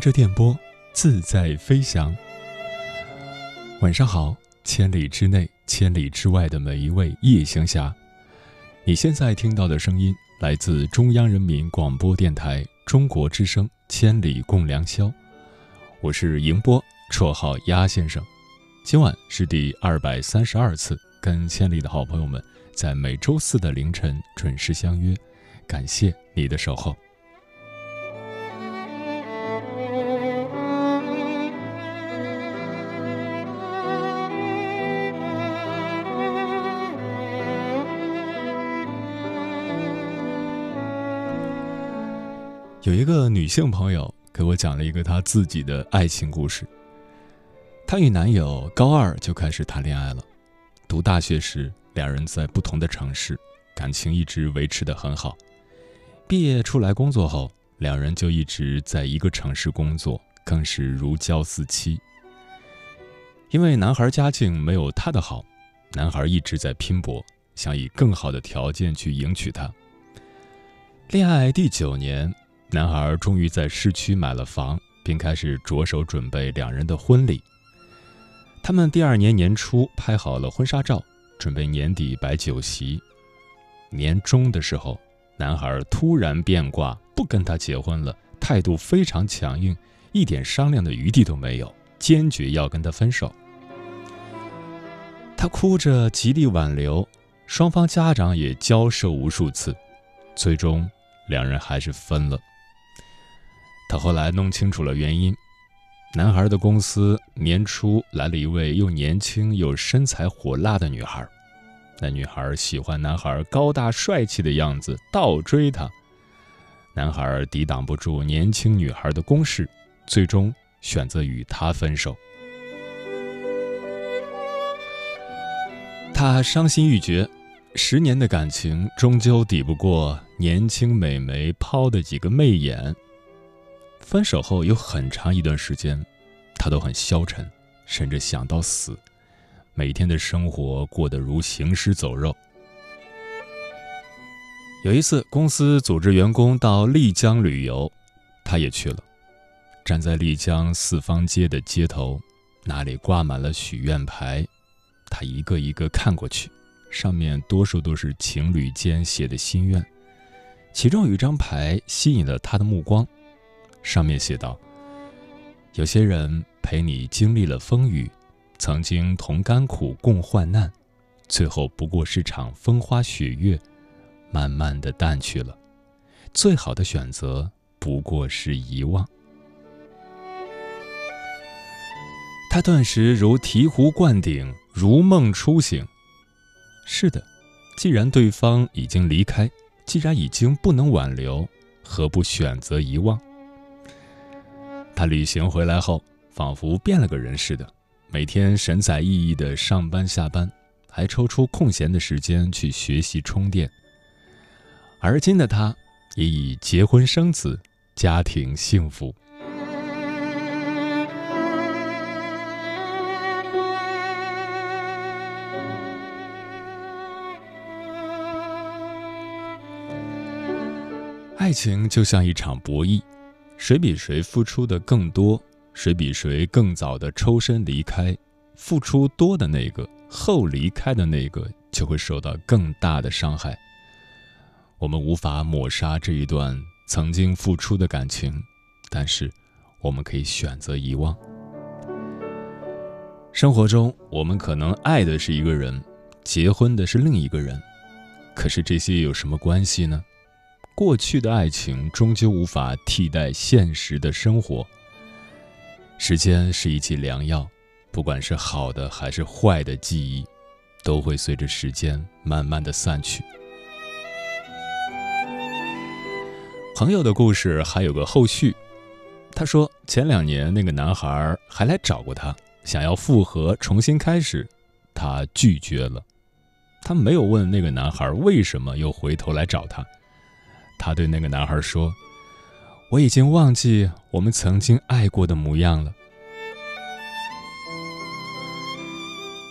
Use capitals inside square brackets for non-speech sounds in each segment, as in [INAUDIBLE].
迎着电波，自在飞翔。晚上好，千里之内、千里之外的每一位夜行侠，你现在听到的声音来自中央人民广播电台中国之声《千里共良宵》，我是迎波，绰号鸭先生。今晚是第二百三十二次跟千里的好朋友们在每周四的凌晨准时相约，感谢你的守候。有一个女性朋友给我讲了一个她自己的爱情故事。她与男友高二就开始谈恋爱了，读大学时两人在不同的城市，感情一直维持得很好。毕业出来工作后，两人就一直在一个城市工作，更是如胶似漆。因为男孩家境没有她的好，男孩一直在拼搏，想以更好的条件去迎娶她。恋爱第九年。男孩终于在市区买了房，并开始着手准备两人的婚礼。他们第二年年初拍好了婚纱照，准备年底摆酒席。年终的时候，男孩突然变卦，不跟她结婚了，态度非常强硬，一点商量的余地都没有，坚决要跟她分手。他哭着极力挽留，双方家长也交涉无数次，最终两人还是分了。他后来弄清楚了原因，男孩的公司年初来了一位又年轻又身材火辣的女孩，那女孩喜欢男孩高大帅气的样子，倒追他。男孩抵挡不住年轻女孩的攻势，最终选择与她分手。他伤心欲绝，十年的感情终究抵不过年轻美眉抛的几个媚眼。分手后有很长一段时间，他都很消沉，甚至想到死，每天的生活过得如行尸走肉。有一次，公司组织员工到丽江旅游，他也去了。站在丽江四方街的街头，那里挂满了许愿牌，他一个一个看过去，上面多数都是情侣间写的心愿，其中有一张牌吸引了他的目光。上面写道：“有些人陪你经历了风雨，曾经同甘苦共患难，最后不过是场风花雪月，慢慢的淡去了。最好的选择不过是遗忘。”他顿时如醍醐灌顶，如梦初醒。是的，既然对方已经离开，既然已经不能挽留，何不选择遗忘？他旅行回来后，仿佛变了个人似的，每天神采奕奕的上班下班，还抽出空闲的时间去学习充电。而今的他，也已结婚生子，家庭幸福。爱情就像一场博弈，谁比谁付出的更多，谁比谁更早的抽身离开，付出多的那个后离开的那个就会受到更大的伤害。我们无法抹杀这一段曾经付出的感情，但是我们可以选择遗忘。生活中，我们可能爱的是一个人，结婚的是另一个人，可是这些有什么关系呢？过去的爱情终究无法替代现实的生活。时间是一剂良药，不管是好的还是坏的记忆，都会随着时间慢慢的散去。朋友的故事还有个后续，他说前两年那个男孩还来找过他，想要复合重新开始，他拒绝了。他没有问那个男孩为什么又回头来找他。他对那个男孩说：“我已经忘记我们曾经爱过的模样了。”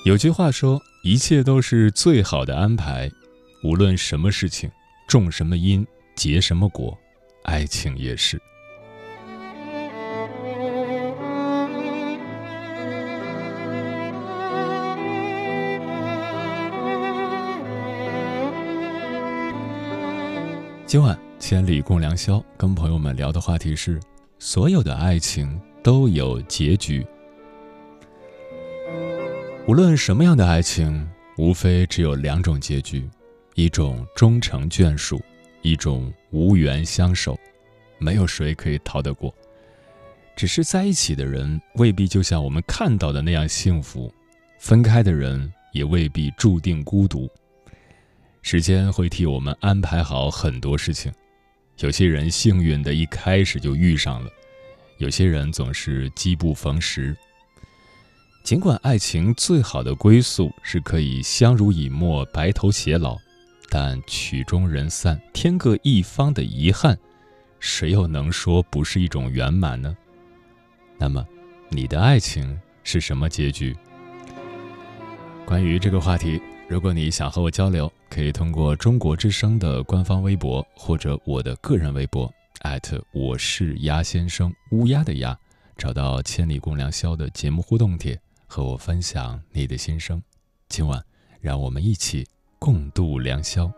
有句话说：“一切都是最好的安排，无论什么事情，种什么因，结什么果，爱情也是。”今晚千里共良宵，跟朋友们聊的话题是：所有的爱情都有结局。无论什么样的爱情，无非只有两种结局：一种终成眷属，一种无缘相守。没有谁可以逃得过。只是在一起的人未必就像我们看到的那样幸福，分开的人也未必注定孤独。时间会替我们安排好很多事情，有些人幸运的一开始就遇上了，有些人总是机不逢时。尽管爱情最好的归宿是可以相濡以沫、白头偕老，但曲终人散、天各一方的遗憾，谁又能说不是一种圆满呢？那么，你的爱情是什么结局？关于这个话题。如果你想和我交流，可以通过中国之声的官方微博或者我的个人微博，我是鸭先生乌鸦的鸭，找到“千里共良宵”的节目互动帖，和我分享你的心声。今晚，让我们一起共度良宵。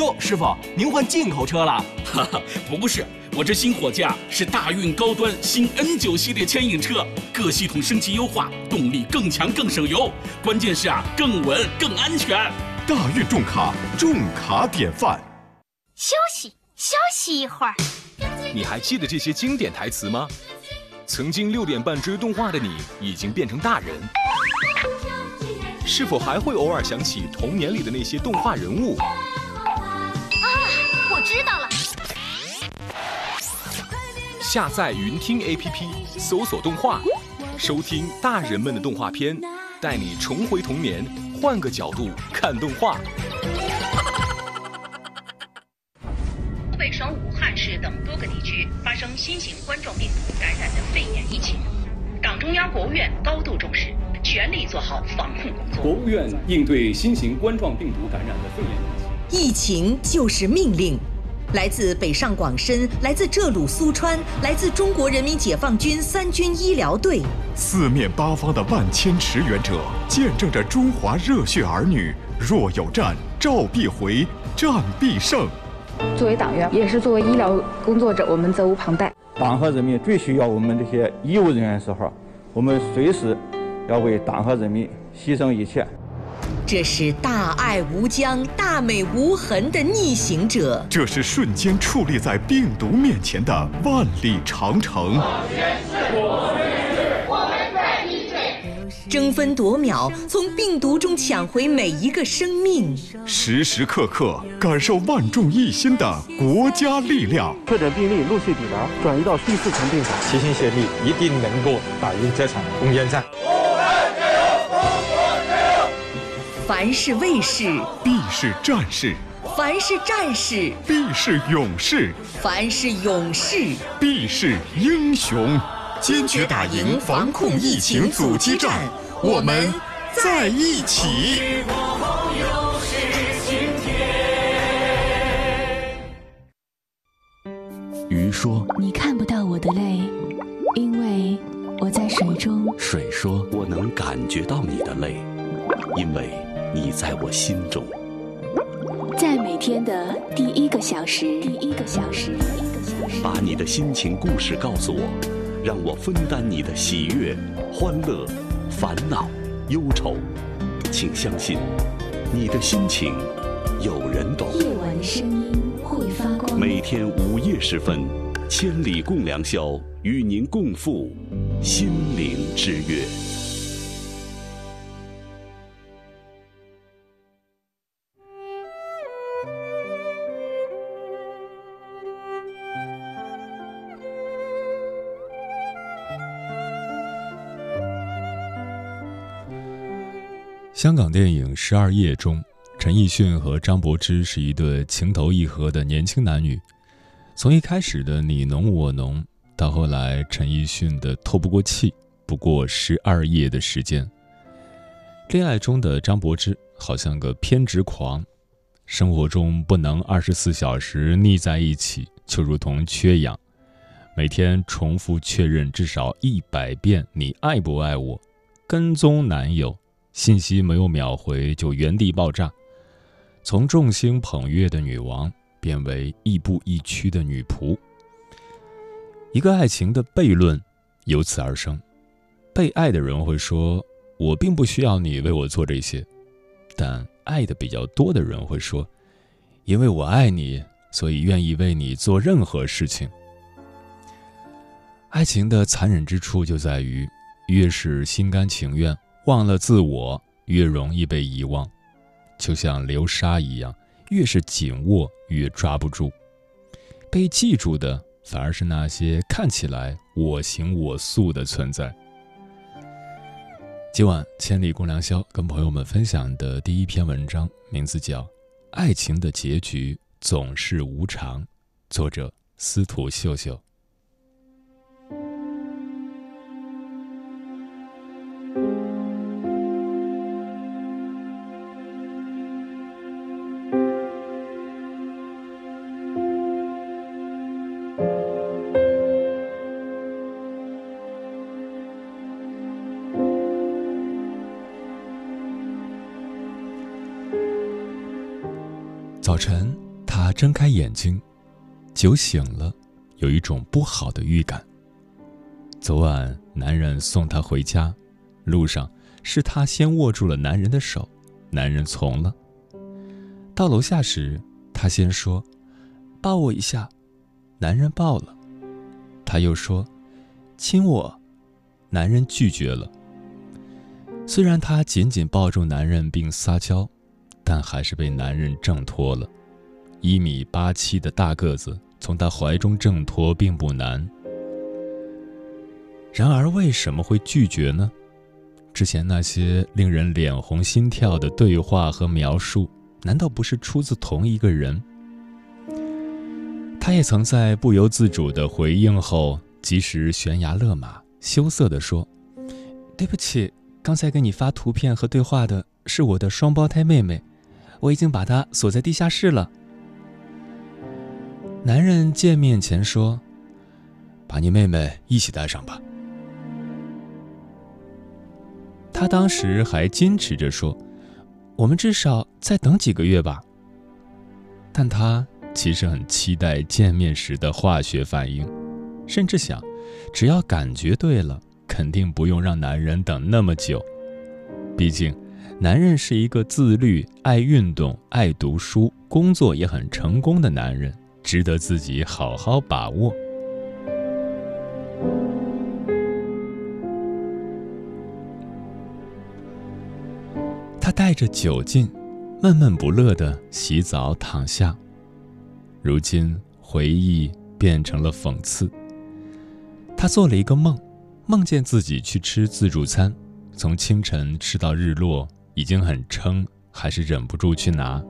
哦，师傅，您换进口车了？[LAUGHS] 哈哈，不是，我这新货架是大运高端新 N 九系列牵引车，各系统升级优化，动力更强更省油，关键是啊，更稳更安全。大运重卡，重卡典范。休息休息一会儿。你还记得这些经典台词吗？曾经六点半追动画的你，已经变成大人。是否还会偶尔想起童年里的那些动画人物？下载云听 APP，搜索动画，收听大人们的动画片，带你重回童年，换个角度看动画。湖北省武汉市等多个地区发生新型冠状病毒感染的肺炎疫情，党中央、国务院高度重视。全力做好防控工作。国务院应对新型冠状病毒感染的肺炎疫情，疫情就是命令。来自北上广深，来自浙鲁苏川，来自中国人民解放军三军医疗队，四面八方的万千驰援者，见证着中华热血儿女。若有战，召必回，战必胜。作为党员，也是作为医疗工作者，我们责无旁贷。党和人民最需要我们这些医务人员的时候，我们随时。要为党和人民牺牲一切，这是大爱无疆、大美无痕的逆行者。这是瞬间矗立在病毒面前的万里长城。争分夺秒，从病毒中抢回每一个生命，时时刻刻感受万众一心的国家力量。确诊病例陆续抵达，转移到第四层病房，齐心协力，一定能够打赢这场攻坚战。凡是卫士，必是战士；凡是战士，必是勇士；凡是勇士，必是英雄。坚决打赢防控疫情阻击战，我们在一起。鱼说：“你看不到我的泪，因为我在水中。”水说：“我能感觉到你的泪，因为。”你在我心中，在每天的第一个小时，第一个小时，第一个小时，把你的心情故事告诉我，让我分担你的喜悦、欢乐、烦恼、忧愁。请相信，你的心情有人懂。夜晚的声音会发光。每天午夜时分，千里共良宵，与您共赴心灵之约。香港电影《十二夜》中，陈奕迅和张柏芝是一对情投意合的年轻男女。从一开始的你侬我侬，到后来陈奕迅的透不过气，不过十二夜的时间。恋爱中的张柏芝好像个偏执狂，生活中不能二十四小时腻在一起，就如同缺氧，每天重复确认至少一百遍“你爱不爱我”，跟踪男友。信息没有秒回就原地爆炸，从众星捧月的女王变为亦步亦趋的女仆。一个爱情的悖论由此而生。被爱的人会说：“我并不需要你为我做这些。”但爱的比较多的人会说：“因为我爱你，所以愿意为你做任何事情。”爱情的残忍之处就在于，越是心甘情愿。忘了自我，越容易被遗忘，就像流沙一样，越是紧握越抓不住。被记住的反而是那些看起来我行我素的存在。今晚千里共良宵跟朋友们分享的第一篇文章，名字叫《爱情的结局总是无常》，作者司徒秀秀。早晨，他睁开眼睛，酒醒了，有一种不好的预感。昨晚男人送他回家，路上是他先握住了男人的手，男人从了。到楼下时，他先说，抱我一下，男人抱了，他又说，亲我，男人拒绝了。虽然他紧紧抱住男人并撒娇。但还是被男人挣脱了。一米八七的大个子从他怀中挣脱并不难。然而，为什么会拒绝呢？之前那些令人脸红心跳的对话和描述，难道不是出自同一个人？他也曾在不由自主的回应后，及时悬崖勒马，羞涩地说：“对不起，刚才给你发图片和对话的是我的双胞胎妹妹，我已经把她锁在地下室了。”男人见面前说：“把你妹妹一起带上吧。”他当时还矜持着说：“我们至少再等几个月吧。”但他其实很期待见面时的化学反应，甚至想，只要感觉对了，肯定不用让男人等那么久。毕竟，男人是一个自律、爱运动、爱读书、工作也很成功的男人，值得自己好好把握。他带着酒劲，闷闷不乐的洗澡躺下。如今回忆变成了讽刺。他做了一个梦，梦见自己去吃自助餐，从清晨吃到日落，已经很撑，还是忍不住去拿。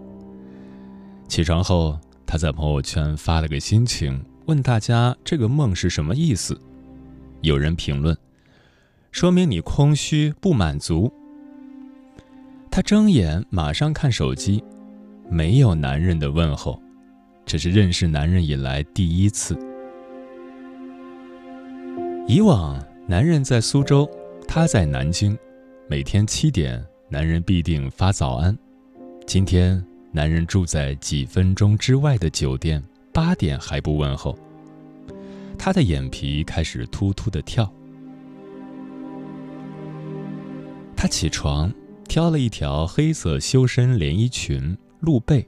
起床后，他在朋友圈发了个心情，问大家这个梦是什么意思。有人评论，说明你空虚不满足。他睁眼，马上看手机，没有男人的问候，这是认识男人以来第一次。以往男人在苏州，他在南京，每天七点，男人必定发早安。今天男人住在几分钟之外的酒店，八点还不问候，他的眼皮开始突突的跳。他起床。挑了一条黑色修身连衣裙露背，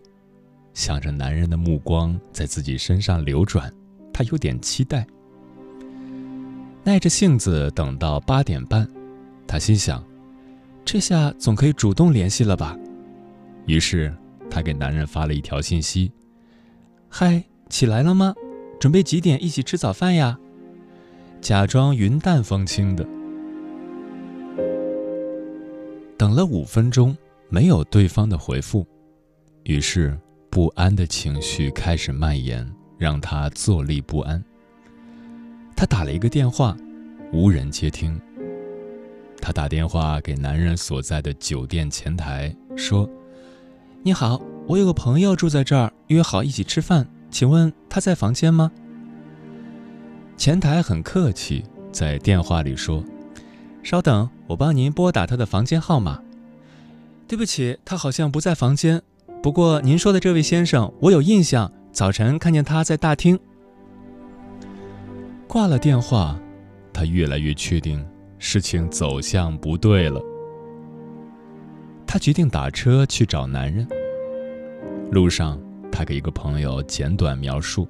想着男人的目光在自己身上流转，他有点期待。耐着性子等到八点半，他心想：这下总可以主动联系了吧？于是她给男人发了一条信息：“嗨，起来了吗？准备几点一起吃早饭呀？”假装云淡风轻的。等了五分钟，没有对方的回复，于是不安的情绪开始蔓延，让他坐立不安。他打了一个电话，无人接听。他打电话给男人所在的酒店前台，说：“你好，我有个朋友住在这儿，约好一起吃饭，请问他在房间吗？”前台很客气，在电话里说。稍等，我帮您拨打他的房间号码。对不起，他好像不在房间。不过您说的这位先生，我有印象，早晨看见他在大厅。挂了电话，他越来越确定事情走向不对了。他决定打车去找男人。路上，他给一个朋友简短描述：“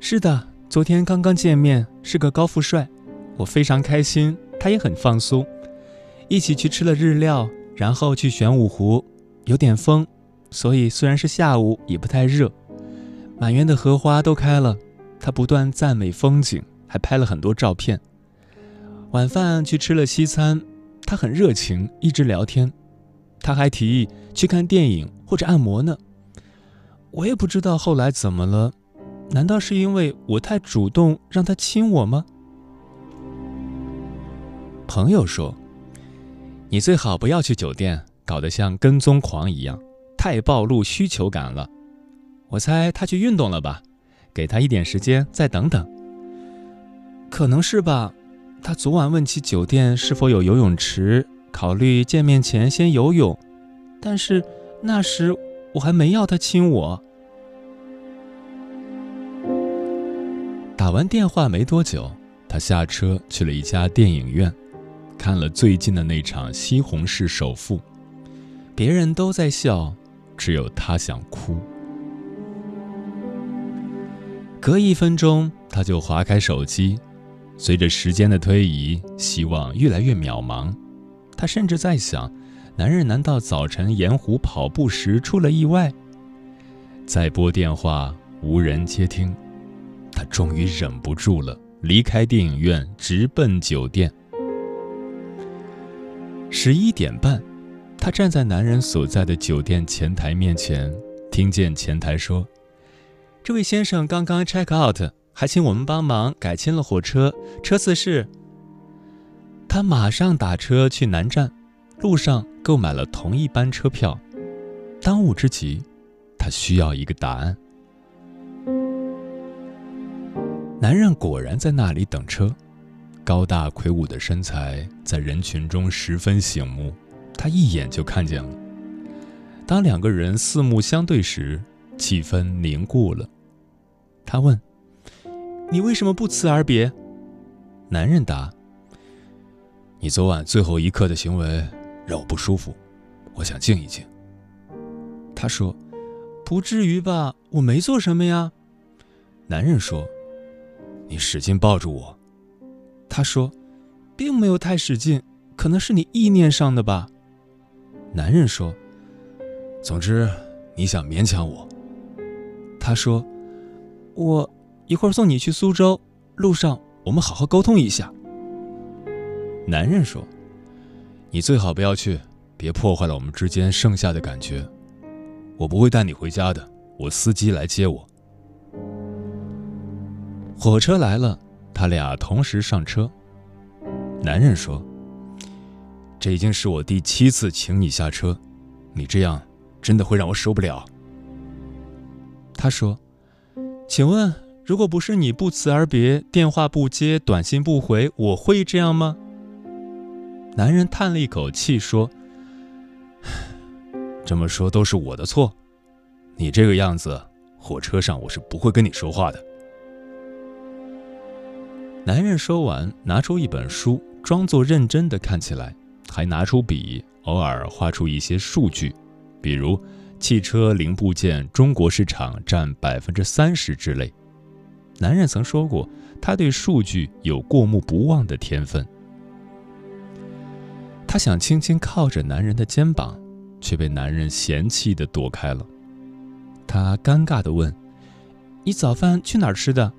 是的，昨天刚刚见面，是个高富帅，我非常开心。”他也很放松，一起去吃了日料，然后去玄武湖，有点风，所以虽然是下午也不太热。满园的荷花都开了，他不断赞美风景，还拍了很多照片。晚饭去吃了西餐，他很热情，一直聊天。他还提议去看电影或者按摩呢。我也不知道后来怎么了，难道是因为我太主动让他亲我吗？朋友说：“你最好不要去酒店，搞得像跟踪狂一样，太暴露需求感了。我猜他去运动了吧？给他一点时间，再等等。可能是吧。他昨晚问起酒店是否有游泳池考虑见面前先游泳但是那时我还没要他亲我。打完电话没多久他下车去了一家电影院看了最近的那场西红柿首富。别人都在笑只有他想哭。隔一分钟他就划开手机随着时间的推移，希望越来越渺茫。他甚至在想：男人难道早晨沿湖跑步时出了意外？再拨电话，无人接听。他终于忍不住了，离开电影院，直奔酒店。十一点半，他站在男人所在的酒店前台面前，听见前台说：“这位先生刚刚 check out，还请我们帮忙改签了火车，车次是……”他马上打车去南站，路上购买了同一班车票。当务之急，他需要一个答案。男人果然在那里等车，高大魁梧的身材在人群中十分醒目，他一眼就看见了。当两个人四目相对时，气氛凝固了。他问：“你为什么不辞而别？”男人答：“你昨晚最后一刻的行为让我不舒服，我想静一静。”他说：“不至于吧，我没做什么呀。”男人说。你使劲抱住我，他说，并没有太使劲，可能是你意念上的吧。男人说，总之你想勉强我。他说，我一会儿送你去苏州，路上我们好好沟通一下。男人说，你最好不要去，别破坏了我们之间剩下的感觉。我不会带你回家的，我司机来接我。火车来了，他俩同时上车。男人说：“这已经是我第七次请你下车，你这样真的会让我受不了。”他说：“请问，如果不是你不辞而别，电话不接，短信不回，我会这样吗？”男人叹了一口气说：“ [SIGHS] 这么说都是我的错，你这个样子，火车上我是不会跟你说话的。”男人说完，拿出一本书，装作认真的看起来，还拿出笔，偶尔画出一些数据，比如汽车零部件中国市场占百分之三十之类。男人曾说过，他对数据有过目不忘的天分。他想轻轻靠着男人的肩膀，却被男人嫌弃的躲开了。他尴尬的问：“你早饭去哪儿吃的？”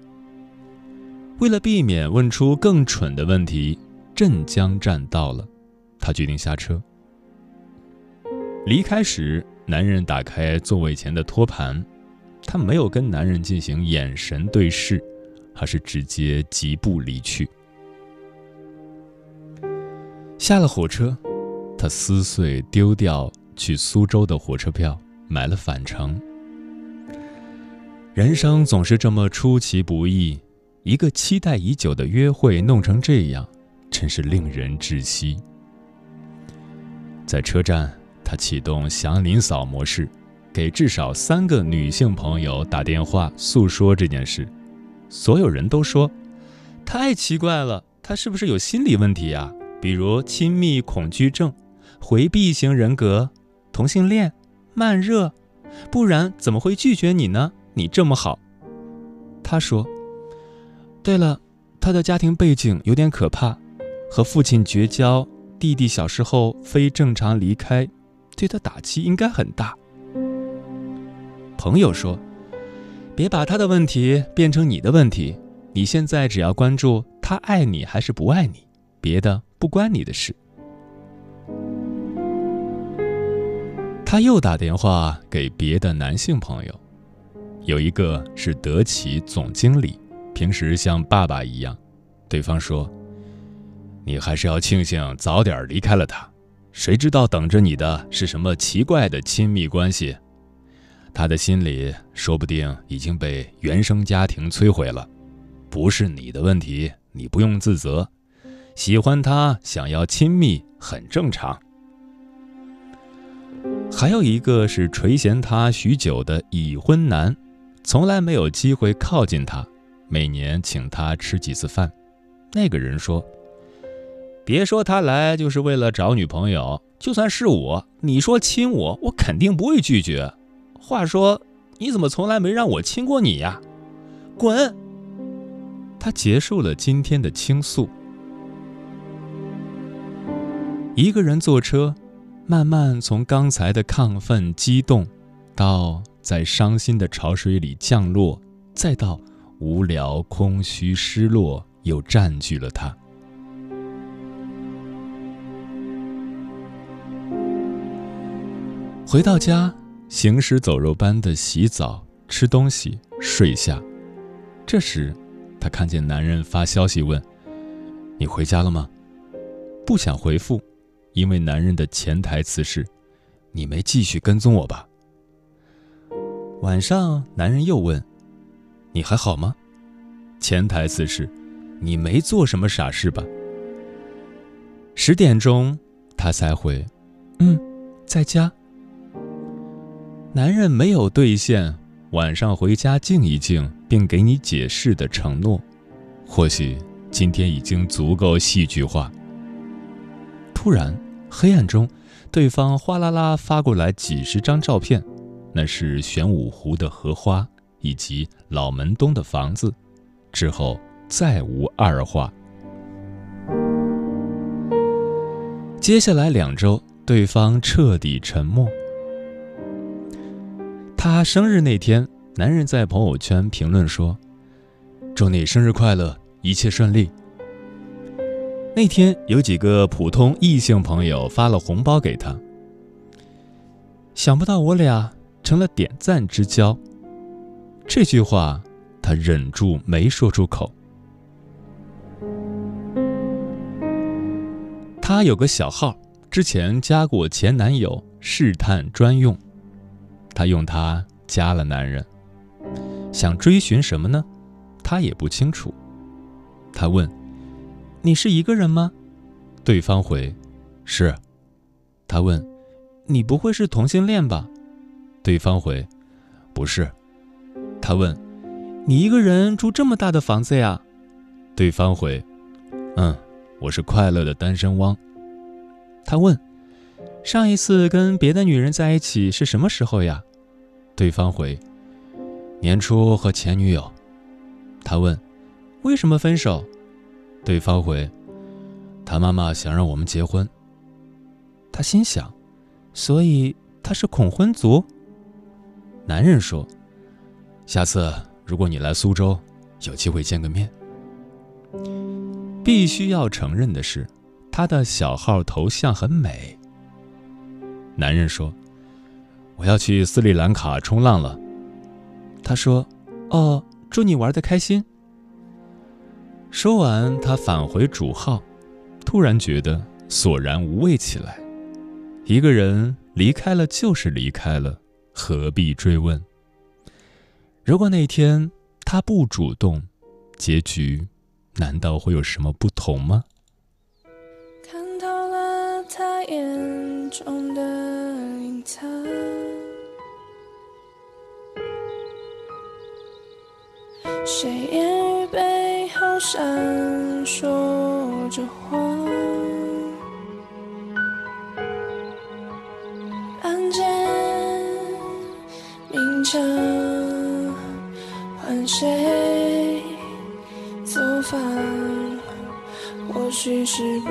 为了避免问出更蠢的问题，镇江站到了，他决定下车。离开时，男人打开座位前的托盘，她没有跟男人进行眼神对视，而是直接疾步离去。下了火车，他撕碎丢掉去苏州的火车票，买了返程。人生总是这么出其不意。一个期待已久的约会弄成这样，真是令人窒息。在车站，他启动祥林嫂模式，给至少三个女性朋友打电话诉说这件事。所有人都说：“太奇怪了，他是不是有心理问题呀？比如亲密恐惧症、回避型人格、同性恋、慢热，不然怎么会拒绝你呢？你这么好。”他说。对了，他的家庭背景有点可怕，和父亲绝交，弟弟小时候非正常离开，对他打击应该很大。朋友说：“别把他的问题变成你的问题，你现在只要关注他爱你还是不爱你，别的不关你的事。”他又打电话给别的男性朋友，有一个是德企总经理。平时像爸爸一样，对方说：“你还是要庆幸早点离开了他，谁知道等着你的是什么奇怪的亲密关系？他的心里说不定已经被原生家庭摧毁了，不是你的问题，你不用自责。喜欢他，想要亲密很正常。”还有一个是垂涎他许久的已婚男，从来没有机会靠近他。每年请他吃几次饭。那个人说：“别说他来就是为了找女朋友，就算是我，你说亲我，我肯定不会拒绝。话说，你怎么从来没让我亲过你呀？滚！”他结束了今天的倾诉。一个人坐车，慢慢从刚才的亢奋激动，到在伤心的潮水里降落，再到无聊、空虚、失落，又占据了他。回到家，行尸走肉般的洗澡、吃东西、睡下。这时，他看见男人发消息问：“你回家了吗？”不想回复。因为男人的潜台词是：“你没继续跟踪我吧？”晚上，男人又问：“你还好吗？”潜台词是：“你没做什么傻事吧？”十点钟，他才回：“嗯，在家。”男人没有兑现晚上回家静一静并给你解释的承诺，或许今天已经足够戏剧化。突然。黑暗中，对方哗啦啦发过来几十张照片，那是玄武湖的荷花以及老门东的房子。之后再无二话。接下来两周，对方彻底沉默。他生日那天，男人在朋友圈评论说：“祝你生日快乐，一切顺利。”那天有几个普通异性朋友发了红包给他，想不到我俩成了点赞之交。这句话他忍住没说出口。他有个小号，之前加过前男友试探专用，他用它加了男人，想追寻什么呢？他也不清楚。他问。你是一个人吗？对方回：“是。”他问：“你不会是同性恋吧？”对方回：“不是。”他问：“你一个人住这么大的房子呀？”对方回：“嗯，我是快乐的单身汪。”他问：“上一次跟别的女人在一起是什么时候呀？”对方回：“年初和前女友。”他问：“为什么分手？”对方回：“他妈妈想让我们结婚。”他心想：“所以他是恐婚族。”男人说：“下次如果你来苏州，有机会见个面。”必须要承认的是，他的小号头像很美。男人说：“我要去斯里兰卡冲浪了。”他说：“哦，祝你玩的开心。”说完，他返回主号，突然觉得索然无味起来。一个人离开了就是离开了，何必追问？如果那天他不主动，结局难道会有什么不同吗？看透了他眼中的隐藏，谁言语背后？闪烁着光，暗箭明枪，换谁作反？或许是不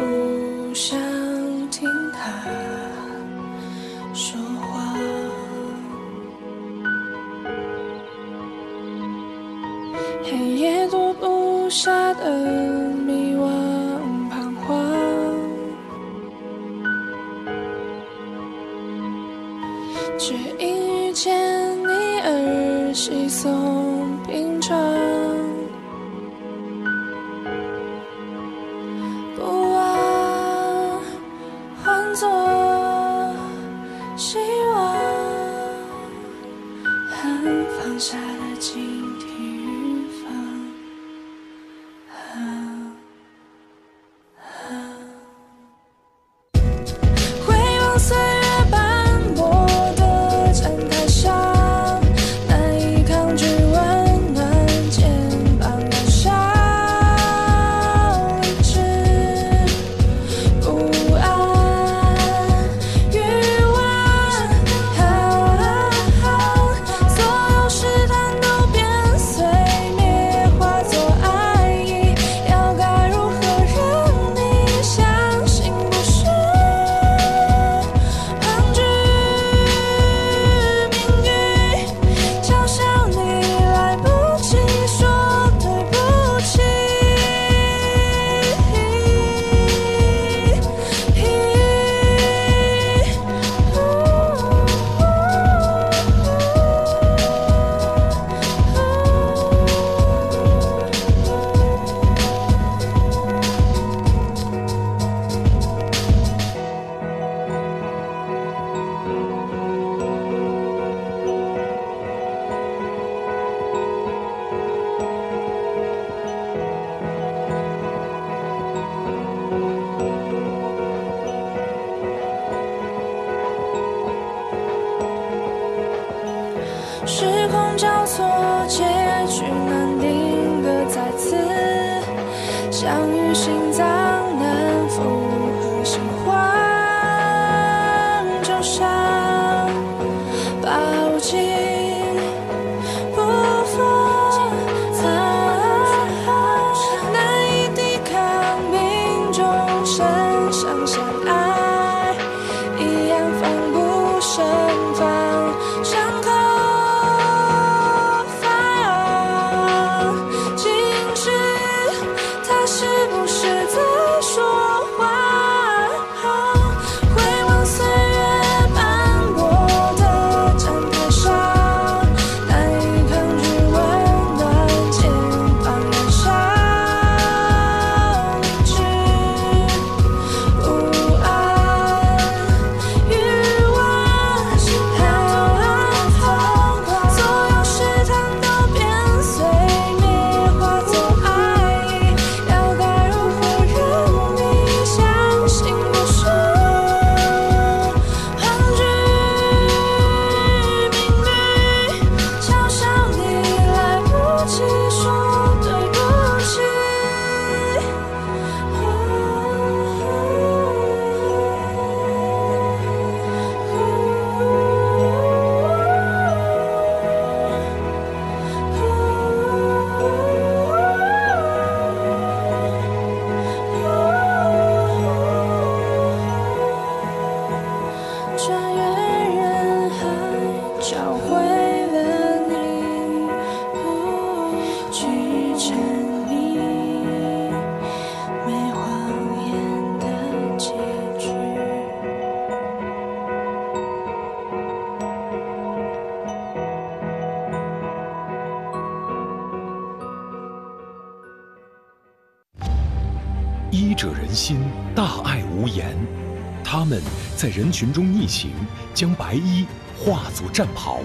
他们在人群中逆行，将白衣化作战袍，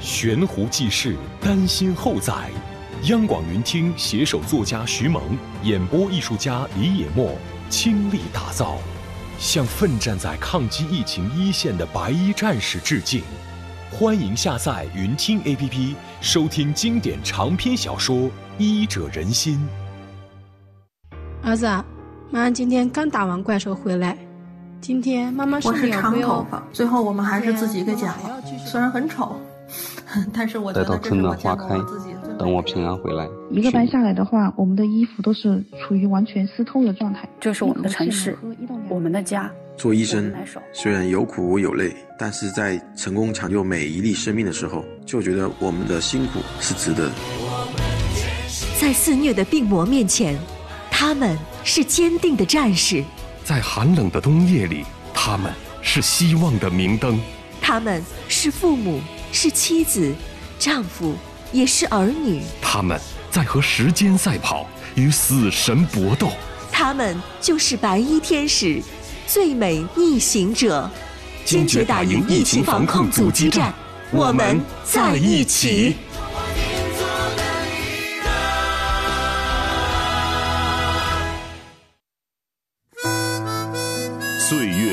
悬壶济世，丹心厚载。央广云听携手作家徐萌、演播艺术家李野墨倾力打造，向奋战在抗击疫情一线的白衣战士致敬。欢迎下载云听 APP，收听经典长篇小说《医者仁心》。儿子。妈今天刚打完怪兽回来，今天妈妈我是长头发，最后我们还是自己给剪了，虽然很丑，但是我觉得这是我见过自己等我平安回来。一个班下来的话，我们的衣服都是处于完全湿透的状态。这是我们的城市，我们的家。做医生虽然有苦有累，但是在成功抢救每一粒生命的时候，就觉得我们的辛苦是值得。在肆虐的病魔面前。他们是坚定的战士，在寒冷的冬夜里，他们是希望的明灯。他们是父母，是妻子，丈夫，也是儿女。他们在和时间赛跑，与死神搏斗。他们就是白衣天使，最美逆行者，坚决打赢疫情防控阻击战。我们在一起。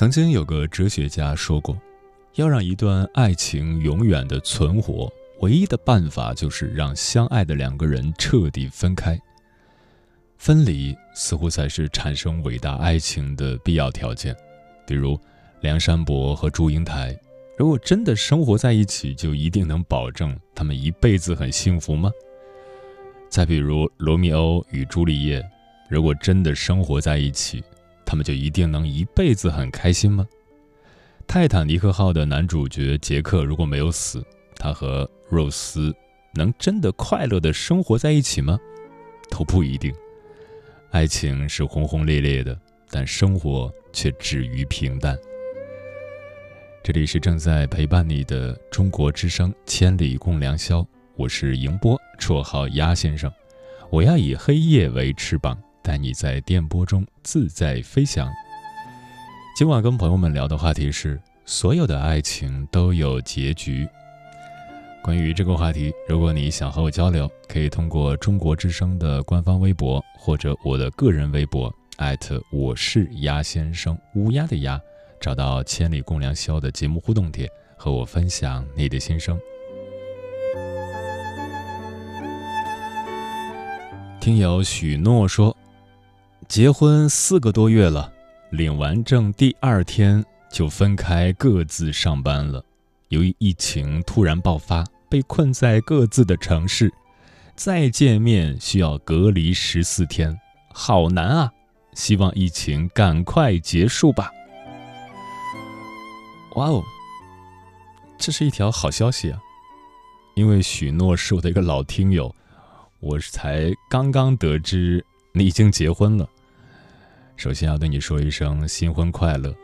曾经有个哲学家说过，要让一段爱情永远的存活，唯一的办法就是让相爱的两个人彻底分开。分离似乎才是产生伟大爱情的必要条件。比如梁山伯和祝英台，如果真的生活在一起，就一定能保证他们一辈子很幸福吗？再比如罗密欧与朱丽叶，如果真的生活在一起，他们就一定能一辈子很开心吗？泰坦尼克号的男主角杰克如果没有死，他和肉丝能真的快乐的生活在一起吗？都不一定。爱情是轰轰烈烈的，但生活却止于平淡。这里是正在陪伴你的中国之声《千里共良宵》，我是迎波，绰号鸭先生。我要以黑夜为翅膀。带你在电波中自在飞翔。今晚跟朋友们聊的话题是：所有的爱情都有结局。关于这个话题，如果你想和我交流，可以通过中国之声的官方微博或者我的个人微博艾特我是鸭先生乌鸦的鸭，找到“千里共良宵”的节目互动帖，和我分享你的心声。听友许诺说，结婚四个多月了，领完证第二天就分开各自上班了。由于疫情突然爆发，被困在各自的城市，再见面需要隔离十四天，好难啊！希望疫情赶快结束吧。哇哦，这是一条好消息啊！因为许诺是我的一个老听友，我才刚刚得知你已经结婚了。首先要对你说一声新婚快乐，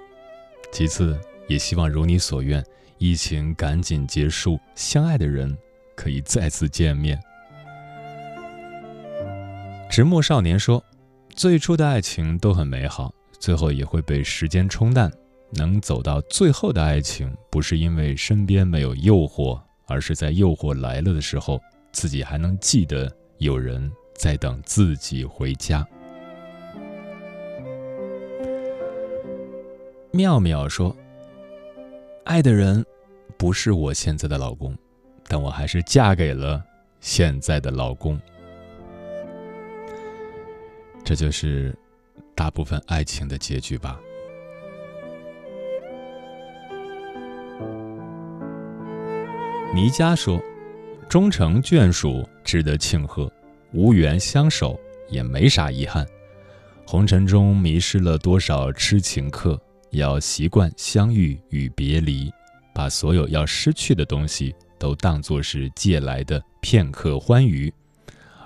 其次也希望如你所愿。疫情赶紧结束，相爱的人可以再次见面。直木少年说：“最初的爱情都很美好，最后也会被时间冲淡。能走到最后的爱情，不是因为身边没有诱惑，而是在诱惑来了的时候，自己还能记得有人在等自己回家。”妙妙说。爱的人不是我现在的老公，但我还是嫁给了现在的老公。这就是大部分爱情的结局吧。倪佳说：“终成眷属，值得庆贺；无缘相守，也没啥遗憾。红尘中迷失了多少痴情客。”要习惯相遇与别离，把所有要失去的东西都当作是借来的片刻欢愉，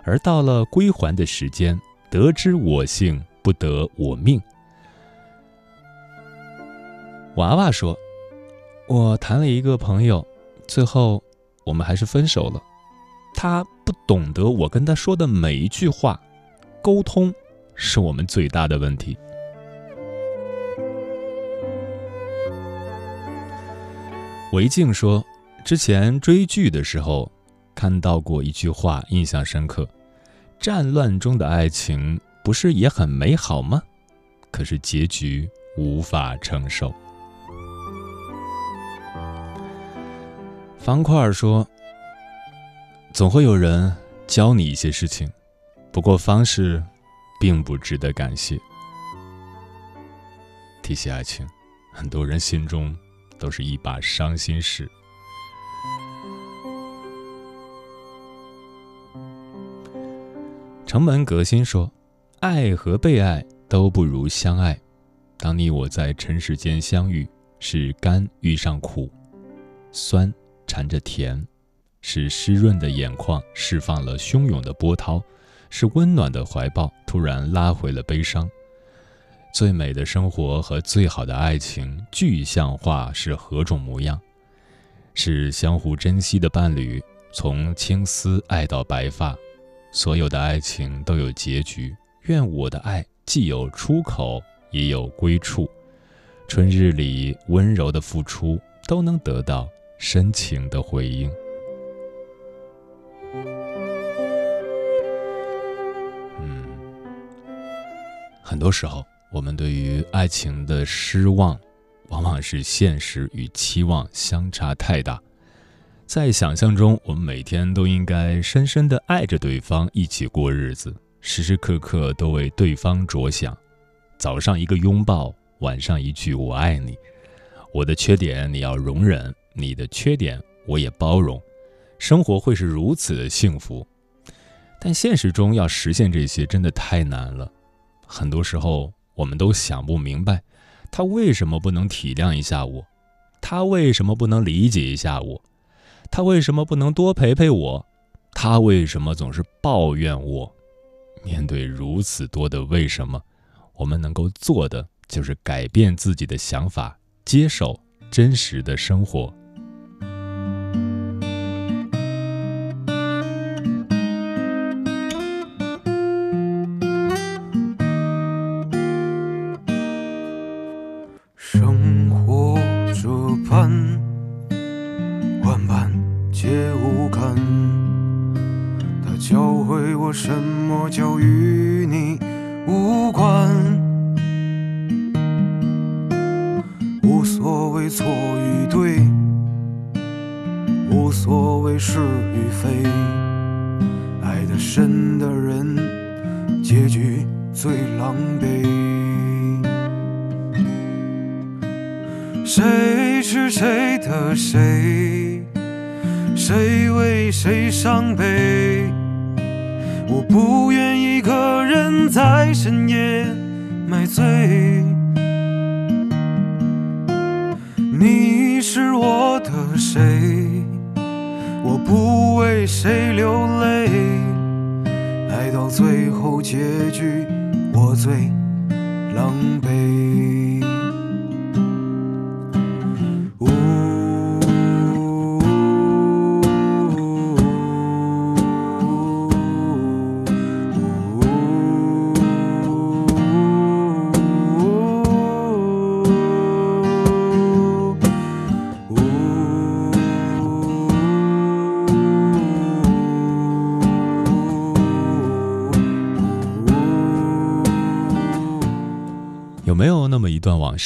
而到了归还的时间，得知我幸不得我命。娃娃说：“我谈了一个朋友，最后我们还是分手了。他不懂得我跟他说的每一句话，沟通是我们最大的问题。”韦静说：“之前追剧的时候，看到过一句话，印象深刻。战乱中的爱情不是也很美好吗？可是结局无法承受。”方块说：“总会有人教你一些事情，不过方式并不值得感谢。提起爱情，很多人心中……”都是一把伤心事。城门革新说：“爱和被爱都不如相爱。当你我在尘世间相遇，是甘遇上苦，酸缠着甜，是湿润的眼眶释放了汹涌的波涛，是温暖的怀抱突然拉回了悲伤。”最美的生活和最好的爱情具象化是何种模样？是相互珍惜的伴侣，从青丝爱到白发。所有的爱情都有结局，愿我的爱既有出口，也有归处。春日里温柔的付出，都能得到深情的回应。嗯，很多时候。我们对于爱情的失望，往往是现实与期望相差太大。在想象中，我们每天都应该深深的爱着对方，一起过日子，时时刻刻都为对方着想。早上一个拥抱，晚上一句“我爱你”。我的缺点你要容忍，你的缺点我也包容，生活会是如此的幸福。但现实中要实现这些，真的太难了。很多时候。我们都想不明白，他为什么不能体谅一下我？他为什么不能理解一下我？他为什么不能多陪陪我？他为什么总是抱怨我？面对如此多的为什么，我们能够做的就是改变自己的想法，接受真实的生活。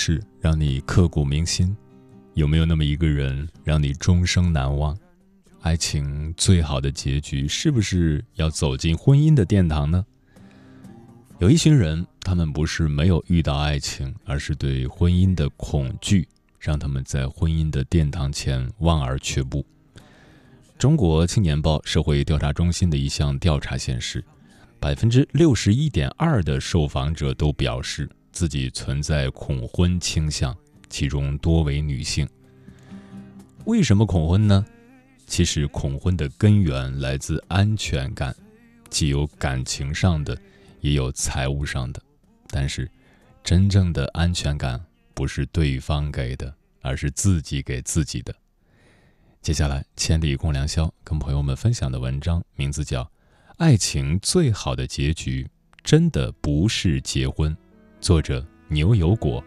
事让你刻骨铭心，有没有那么一个人让你终生难忘？爱情最好的结局是不是要走进婚姻的殿堂呢？有一群人，他们不是没有遇到爱情，而是对婚姻的恐惧，让他们在婚姻的殿堂前望而却步。中国青年报社会调查中心的一项调查显示，百分之六十一点二的受访者都表示。自己存在恐婚倾向，其中多为女性。为什么恐婚呢？其实恐婚的根源来自安全感，既有感情上的，也有财务上的。但是，真正的安全感不是对方给的，而是自己给自己的。接下来，千里共良宵跟朋友们分享的文章名字叫《爱情最好的结局真的不是结婚》。作者牛油果。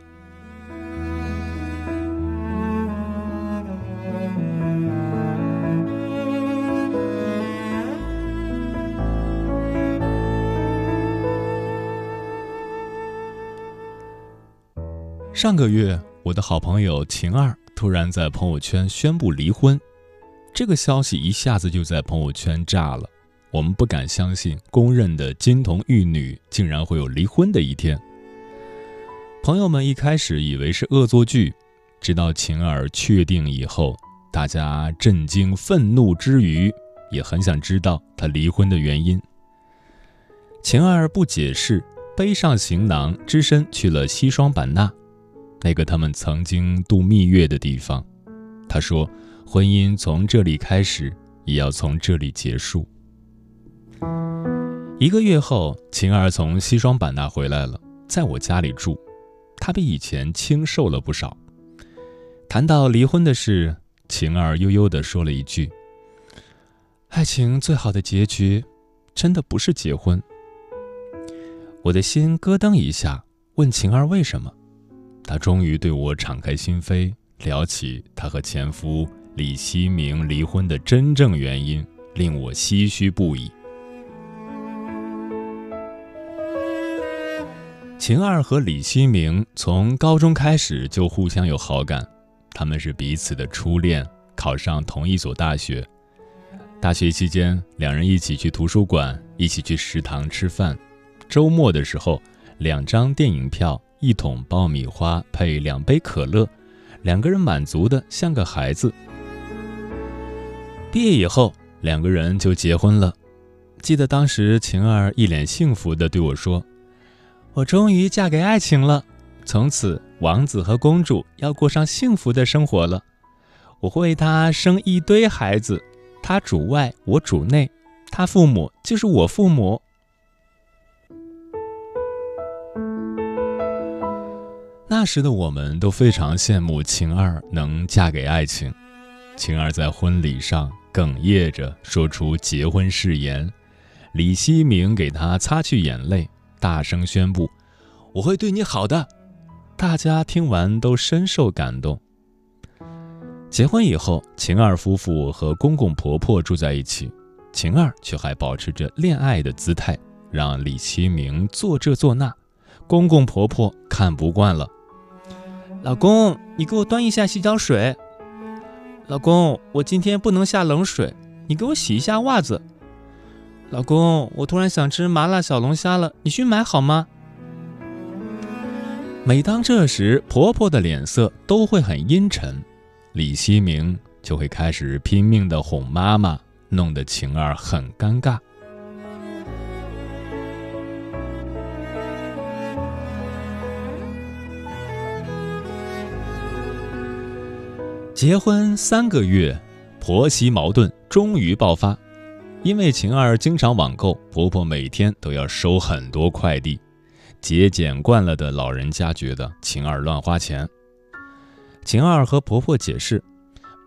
上个月，我的好朋友晴儿突然在朋友圈宣布离婚，这个消息一下子就在朋友圈炸了。我们不敢相信，公认的金童玉女竟然会有离婚的一天。朋友们一开始以为是恶作剧，直到晴儿确定以后，大家震惊、愤怒之余，也很想知道他离婚的原因。晴儿不解释，背上行囊，只身去了西双版纳，那个他们曾经度蜜月的地方。他说：“婚姻从这里开始，也要从这里结束。”一个月后，晴儿从西双版纳回来了，在我家里住。他比以前清瘦了不少。谈到离婚的事，晴儿悠悠地说了一句：“爱情最好的结局，真的不是结婚。”我的心咯噔一下，问晴儿为什么。她终于对我敞开心扉，聊起她和前夫李希明离婚的真正原因，令我唏嘘不已。晴儿和李希明从高中开始就互相有好感，他们是彼此的初恋，考上同一所大学。大学期间，两人一起去图书馆，一起去食堂吃饭。周末的时候，两张电影票，一桶爆米花配两杯可乐，两个人满足的像个孩子。毕业以后，两个人就结婚了。记得当时晴儿一脸幸福的对我说。我终于嫁给爱情了，从此王子和公主要过上幸福的生活了。我会为他生一堆孩子，他主外，我主内，他父母就是我父母。那时的我们都非常羡慕晴儿能嫁给爱情。晴儿在婚礼上哽咽着说出结婚誓言，李希明给她擦去眼泪。大声宣布：“我会对你好的。”大家听完都深受感动。结婚以后，晴儿夫妇和公公婆婆住在一起。晴儿却还保持着恋爱的姿态，让李其明做这做那，公公婆婆看不惯了。老公，你给我端一下洗脚水。老公，我今天不能下冷水，你给我洗一下袜子。老公，我突然想吃麻辣小龙虾了，你去买好吗？每当这时，婆婆的脸色都会很阴沉，李希明就会开始拼命的哄妈妈，弄得晴儿很尴尬。结婚三个月，婆媳矛盾终于爆发。因为晴儿经常网购，婆婆每天都要收很多快递。节俭惯了的老人家觉得晴儿乱花钱。晴儿和婆婆解释：“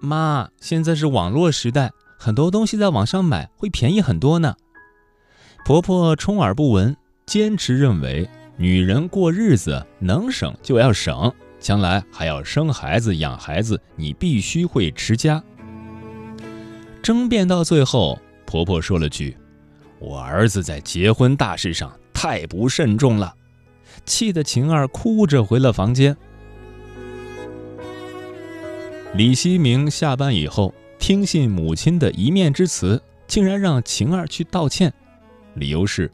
妈，现在是网络时代，很多东西在网上买会便宜很多呢。”婆婆充耳不闻，坚持认为女人过日子能省就要省，将来还要生孩子养孩子，你必须会持家。争辩到最后。婆婆说了句：“我儿子在结婚大事上太不慎重了。”气得晴儿哭着回了房间。李希明下班以后，听信母亲的一面之词，竟然让晴儿去道歉，理由是：“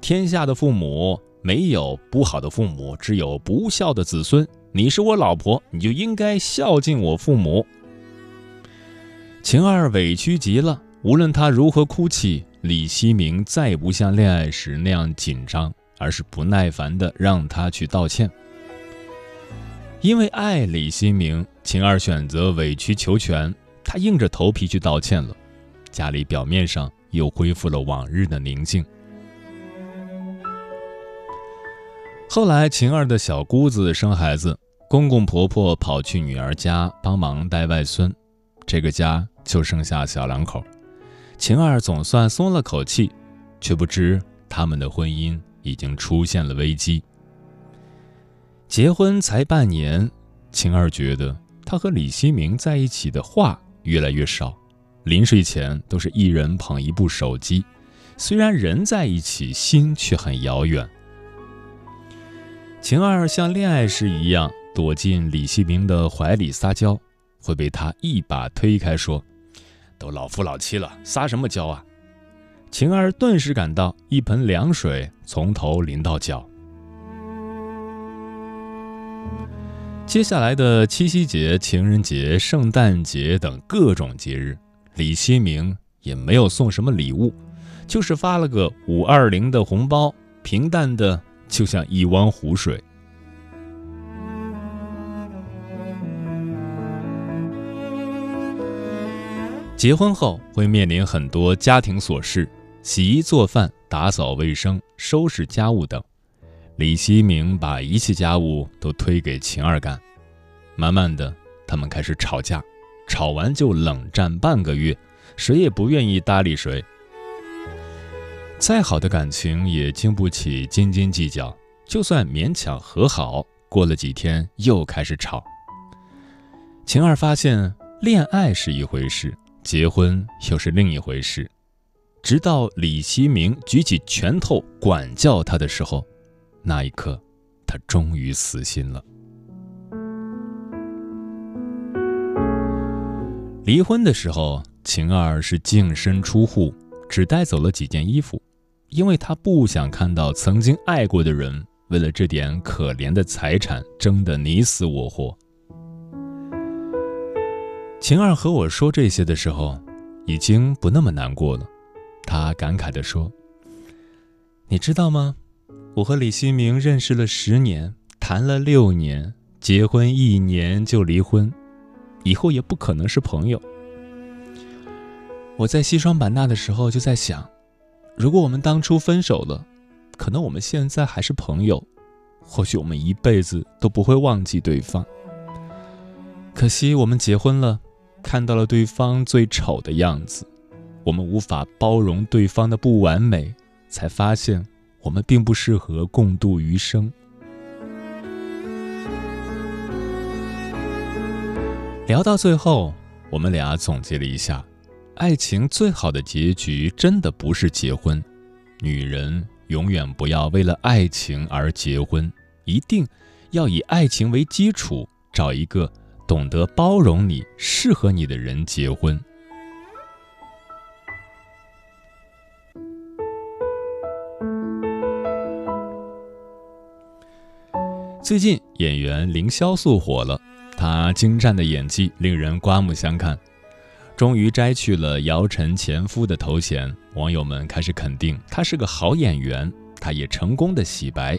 天下的父母没有不好的父母，只有不孝的子孙。你是我老婆，你就应该孝敬我父母。”晴儿委屈极了。无论他如何哭泣，李希明再不像恋爱时那样紧张，而是不耐烦地让他去道歉。因为爱李希明，晴儿选择委曲求全，她硬着头皮去道歉了。家里表面上又恢复了往日的宁静。后来，晴儿的小姑子生孩子，公公婆婆跑去女儿家帮忙带外孙，这个家就剩下小两口。晴儿总算松了口气，却不知他们的婚姻已经出现了危机。结婚才半年，晴儿觉得她和李希明在一起的话越来越少，临睡前都是一人捧一部手机，虽然人在一起，心却很遥远。晴儿像恋爱时一样躲进李希明的怀里撒娇，会被他一把推开说。都老夫老妻了，撒什么娇啊？晴儿顿时感到一盆凉水从头淋到脚。接下来的七夕节、情人节、圣诞节等各种节日，李希明也没有送什么礼物，就是发了个五二零的红包，平淡的就像一汪湖水。结婚后会面临很多家庭琐事，洗衣做饭、打扫卫生、收拾家务等。李希明把一切家务都推给晴儿干，慢慢的，他们开始吵架，吵完就冷战半个月，谁也不愿意搭理谁。再好的感情也经不起斤斤计较，就算勉强和好，过了几天又开始吵。晴儿发现，恋爱是一回事。结婚又是另一回事，直到李希明举起拳头管教他的时候，那一刻，他终于死心了。离婚的时候，晴儿是净身出户，只带走了几件衣服，因为她不想看到曾经爱过的人为了这点可怜的财产争得你死我活。晴儿和我说这些的时候，已经不那么难过了。她感慨地说：“你知道吗？我和李新明认识了十年，谈了六年，结婚一年就离婚，以后也不可能是朋友。我在西双版纳的时候就在想，如果我们当初分手了，可能我们现在还是朋友，或许我们一辈子都不会忘记对方。可惜我们结婚了。”看到了对方最丑的样子，我们无法包容对方的不完美，才发现我们并不适合共度余生。聊到最后，我们俩总结了一下，爱情最好的结局真的不是结婚。女人永远不要为了爱情而结婚，一定要以爱情为基础，找一个懂得包容你、适合你的人结婚。最近演员凌潇肃火了，她精湛的演技令人刮目相看。终于摘去了姚晨前夫的头衔，网友们开始肯定她是个好演员，她也成功的洗白。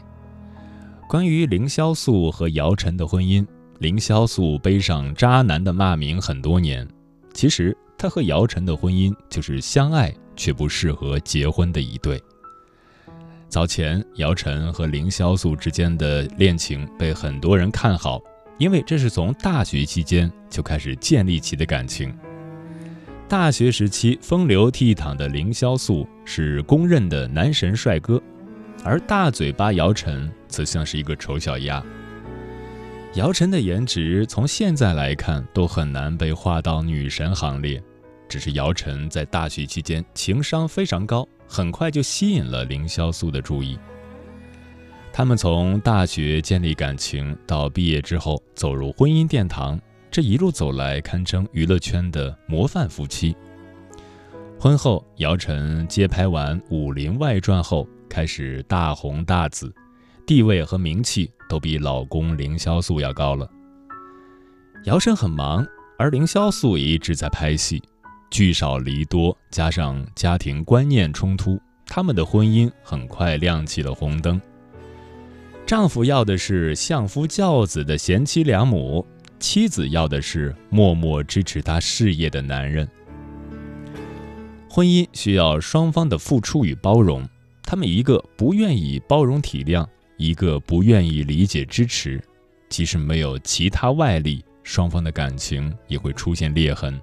关于凌潇肃和姚晨的婚姻，凌潇肃背上渣男的骂名很多年。其实他和姚晨的婚姻就是相爱却不适合结婚的一对。早前，姚晨和凌潇肃之间的恋情被很多人看好，因为这是从大学期间就开始建立起的感情。大学时期风流倜傥的凌潇肃是公认的男神帅哥，而大嘴巴姚晨则像是一个丑小鸭。姚晨的颜值从现在来看都很难被划到女神行列，只是姚晨在大学期间情商非常高。很快就吸引了凌潇肃的注意。他们从大学建立感情，到毕业之后走入婚姻殿堂，这一路走来堪称娱乐圈的模范夫妻。婚后，姚晨接拍完《武林外传》后，开始大红大紫，地位和名气都比老公凌潇肃要高了。姚晨很忙，而凌潇肃一直在拍戏。聚少离多，加上家庭观念冲突，他们的婚姻很快亮起了红灯。丈夫要的是相夫教子的贤妻良母，妻子要的是默默支持他事业的男人。婚姻需要双方的付出与包容，他们一个不愿意包容体谅，一个不愿意理解支持，即使没有其他外力，双方的感情也会出现裂痕。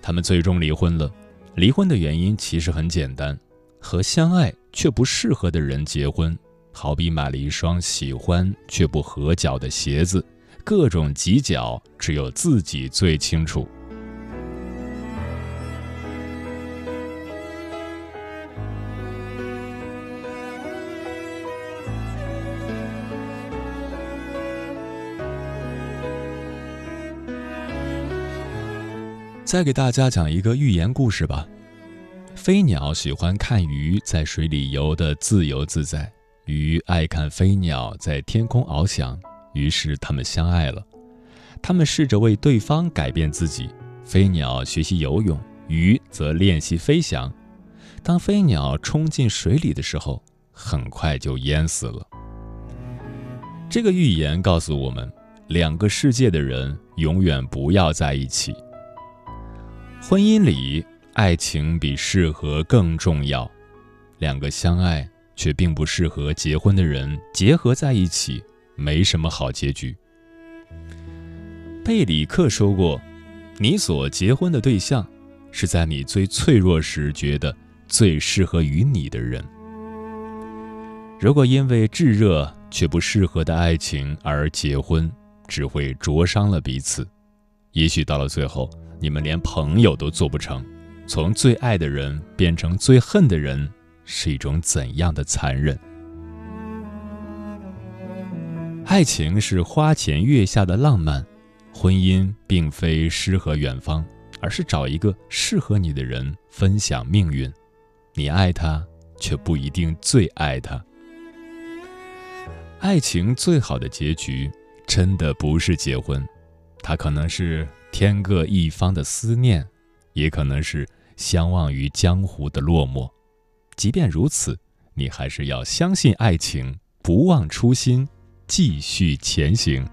他们最终离婚了，离婚的原因其实很简单，和相爱却不适合的人结婚，好比买了一双喜欢却不合脚的鞋子，各种挤脚，只有自己最清楚。再给大家讲一个寓言故事吧。飞鸟喜欢看鱼在水里游得自由自在，鱼爱看飞鸟在天空翱翔，于是他们相爱了。他们试着为对方改变自己，飞鸟学习游泳，鱼则练习飞翔。当飞鸟冲进水里的时候，很快就淹死了。这个寓言告诉我们，两个世界的人永远不要在一起。婚姻里，爱情比适合更重要。两个相爱却并不适合结婚的人结合在一起，没什么好结局。贝里克说过：“你所结婚的对象，是在你最脆弱时觉得最适合于你的人。如果因为炙热却不适合的爱情而结婚，只会灼伤了彼此。也许到了最后。”你们连朋友都做不成，从最爱的人变成最恨的人，是一种怎样的残忍？爱情是花前月下的浪漫，婚姻并非诗和远方，而是找一个适合你的人分享命运。你爱他，却不一定最爱他。爱情最好的结局，真的不是结婚，它可能是。天各一方的思念，也可能是相忘于江湖的落寞。即便如此，你还是要相信爱情，不忘初心，继续前行。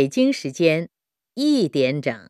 北京时间一点整。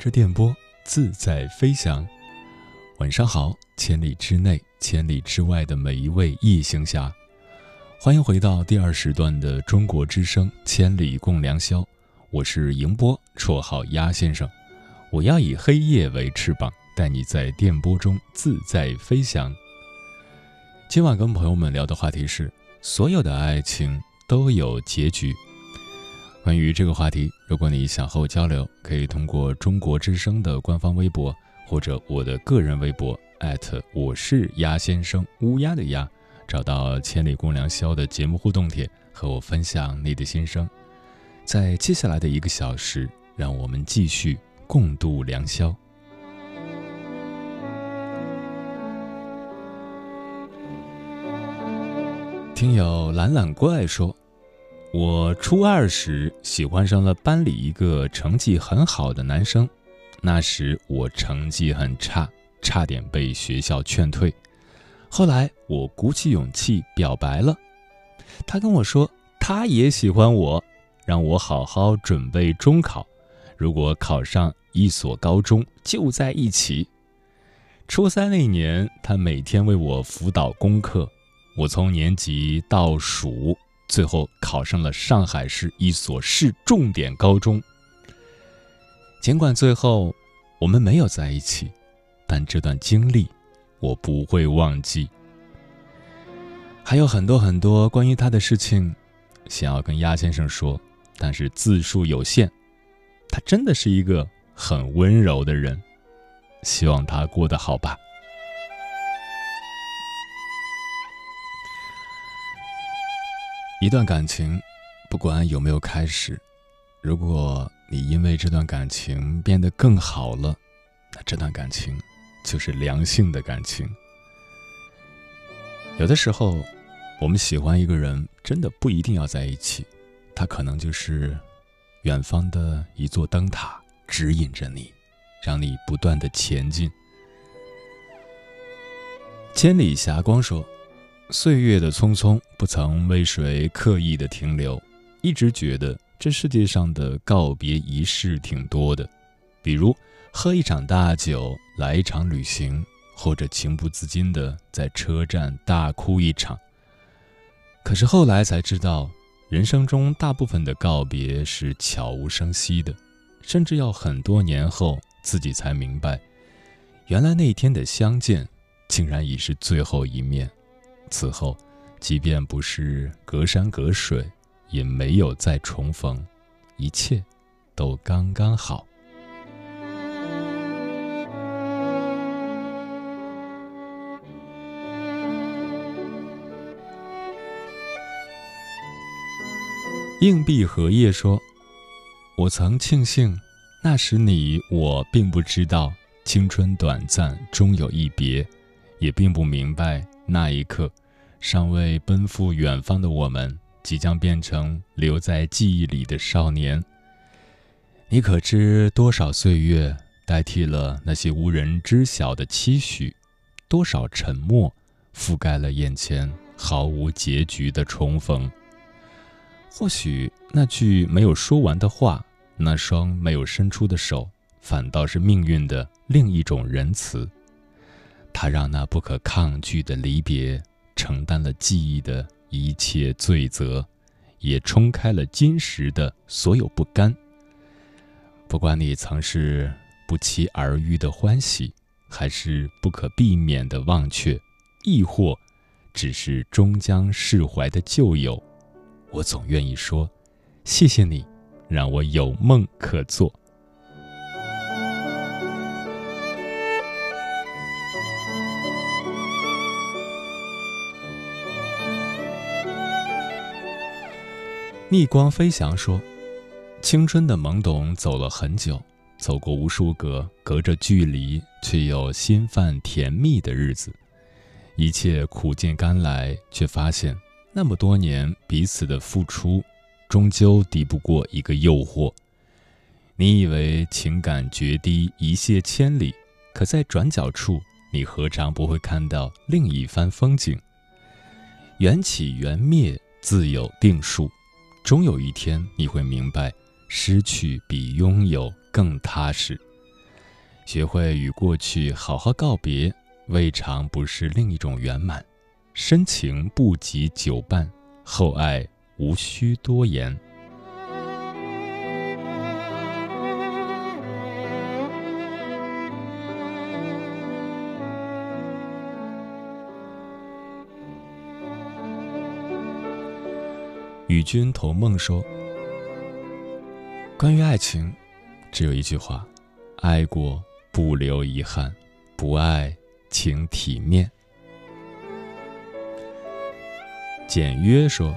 着电波，自在飞翔。晚上好，千里之内、千里之外的每一位异行侠，欢迎回到第二时段的中国之声《千里共良宵》。我是迎波，绰号鸭先生。我要以黑夜为翅膀，带你在电波中自在飞翔。今晚跟朋友们聊的话题是：所有的爱情都有结局。关于这个话题，如果你想和我交流，可以通过中国之声的官方微博或者我的个人微博艾特我是鸭先生乌鸦的鸭，找到《千里共良宵》的节目互动帖，和我分享你的心声。在接下来的一个小时，让我们继续共度良宵。听友懒懒怪说。我初二时喜欢上了班里一个成绩很好的男生，那时我成绩很差，差点被学校劝退。后来我鼓起勇气表白了，他跟我说他也喜欢我，让我好好准备中考，如果考上一所高中就在一起。初三那年，他每天为我辅导功课，我从年级倒数。最后考上了上海市一所市重点高中。尽管最后我们没有在一起，但这段经历我不会忘记。还有很多很多关于他的事情想要跟鸭先生说，但是字数有限。他真的是一个很温柔的人，希望他过得好吧。一段感情，不管有没有开始，如果你因为这段感情变得更好了，那这段感情就是良性的感情。有的时候，我们喜欢一个人，真的不一定要在一起，他可能就是远方的一座灯塔，指引着你，让你不断的前进。千里霞光说。岁月的匆匆，不曾为谁刻意的停留。一直觉得这世界上的告别仪式挺多的，比如喝一场大酒，来一场旅行，或者情不自禁的在车站大哭一场。可是后来才知道，人生中大部分的告别是悄无声息的，甚至要很多年后自己才明白，原来那天的相见，竟然已是最后一面。此后，即便不是隔山隔水，也没有再重逢，一切都刚刚好。硬币荷叶说：“我曾庆幸，那时你我并不知道青春短暂，终有一别，也并不明白那一刻。”尚未奔赴远方的我们，即将变成留在记忆里的少年。你可知多少岁月代替了那些无人知晓的期许？多少沉默覆盖了眼前毫无结局的重逢？或许那句没有说完的话，那双没有伸出的手，反倒是命运的另一种仁慈。它让那不可抗拒的离别。承担了记忆的一切罪责，也冲开了今时的所有不甘。不管你曾是不期而遇的欢喜，还是不可避免的忘却，亦或只是终将释怀的旧友，我总愿意说：谢谢你，让我有梦可做。逆光飞翔说：“青春的懵懂走了很久，走过无数个隔着距离却又心泛甜蜜的日子，一切苦尽甘来，却发现那么多年彼此的付出，终究敌不过一个诱惑。你以为情感决堤一泻千里，可在转角处，你何尝不会看到另一番风景？缘起缘灭，自有定数。”终有一天，你会明白，失去比拥有更踏实。学会与过去好好告别，未尝不是另一种圆满。深情不及久伴，厚爱无需多言。与君同梦说：“关于爱情，只有一句话：爱过不留遗憾，不爱请体面。”简约说：“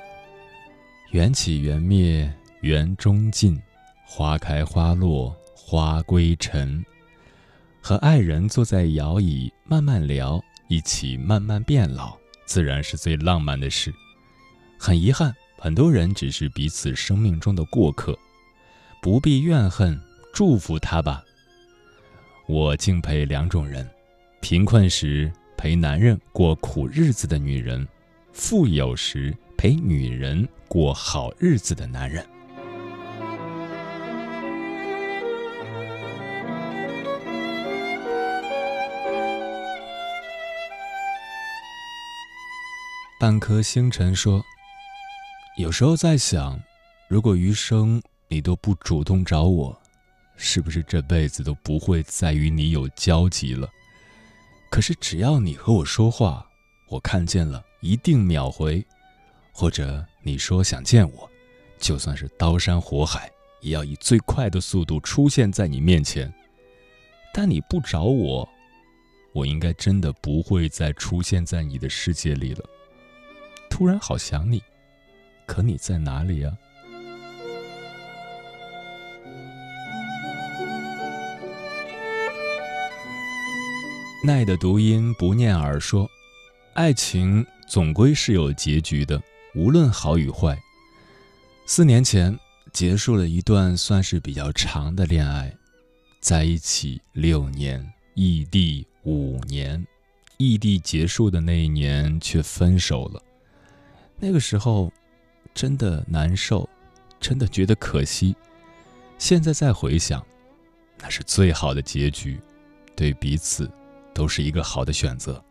缘起缘灭缘终尽，花开花落花归尘。和爱人坐在摇椅慢慢聊，一起慢慢变老，自然是最浪漫的事。很遗憾。”很多人只是彼此生命中的过客，不必怨恨，祝福他吧。我敬佩两种人：贫困时陪男人过苦日子的女人，富有时陪女人过好日子的男人。半颗星辰说。有时候在想，如果余生你都不主动找我，是不是这辈子都不会再与你有交集了？可是只要你和我说话，我看见了一定秒回，或者你说想见我，就算是刀山火海，也要以最快的速度出现在你面前。但你不找我，我应该真的不会再出现在你的世界里了。突然好想你。可你在哪里呀？奈的读音不念耳说，爱情总归是有结局的，无论好与坏。四年前结束了一段算是比较长的恋爱，在一起六年，异地五年，异地结束的那一年却分手了。那个时候真的难受，真的觉得可惜。现在再回想，那是最好的结局，对彼此。都是一个好的选择。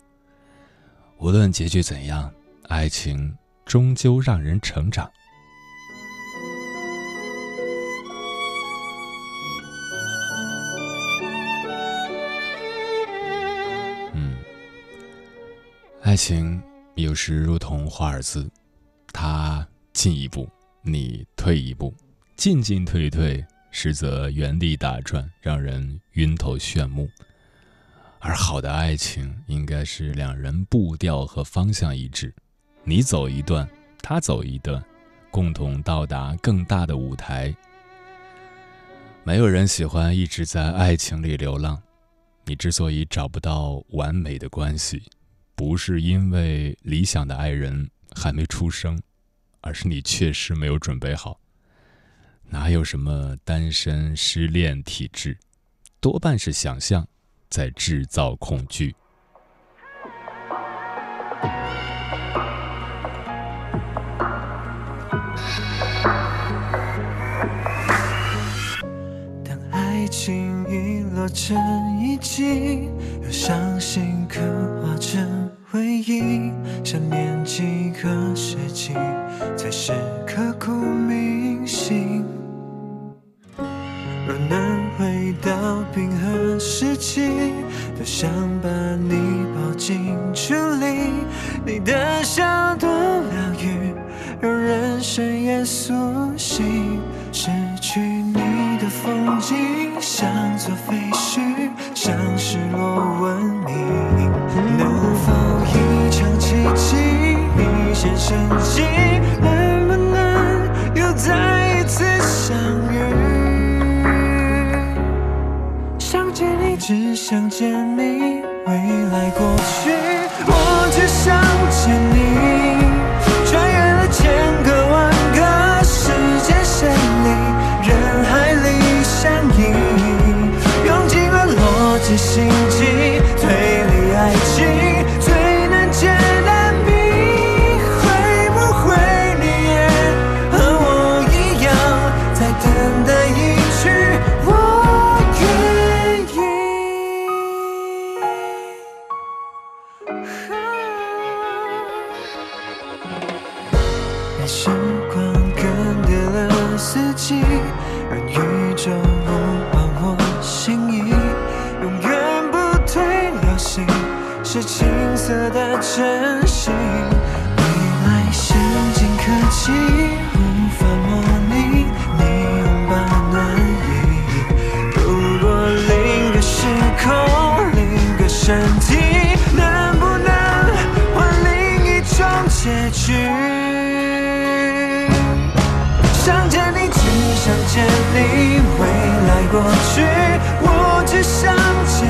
无论结局怎样，爱情终究让人成长。嗯，爱情有时如同华尔兹，它进一步，你退一步，进进退退，实则原地打转，让人晕头眩目。而好的爱情应该是两人步调和方向一致，你走一段，他走一段，共同到达更大的舞台。没有人喜欢一直在爱情里流浪。你之所以找不到完美的关系，不是因为理想的爱人还没出生，而是你确实没有准备好。哪有什么单身失恋体质，多半是想象。在制造恐惧。当爱情遗落成遗迹，伤心刻画成回忆，想念几个世纪，才是刻骨铭心。若能回到冰河时期，多想把你抱进处里。你的笑多疗愈，让人深夜苏醒。失去你的风景，像座废墟，像失落我问你。能否一场奇迹，一线生机？能不能又再一次相遇？想见？你只想见？你未来过去，我只想见？你。科技无法模拟你拥抱暖意。如果另个时空，另个身体，能不能换另一种结局？想见你，只想见你，未来过去，我只想见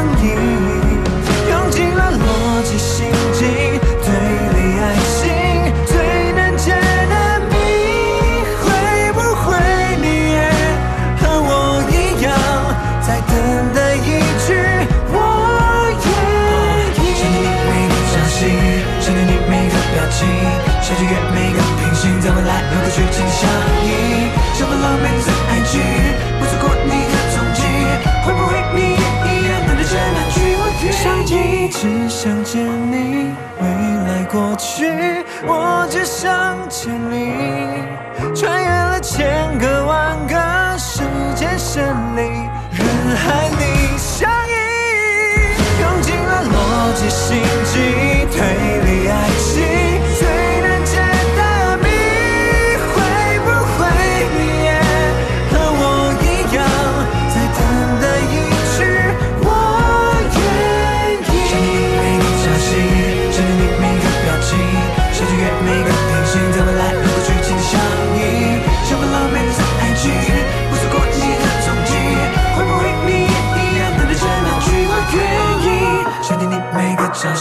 相依，想见你，未来过去，我只想见你。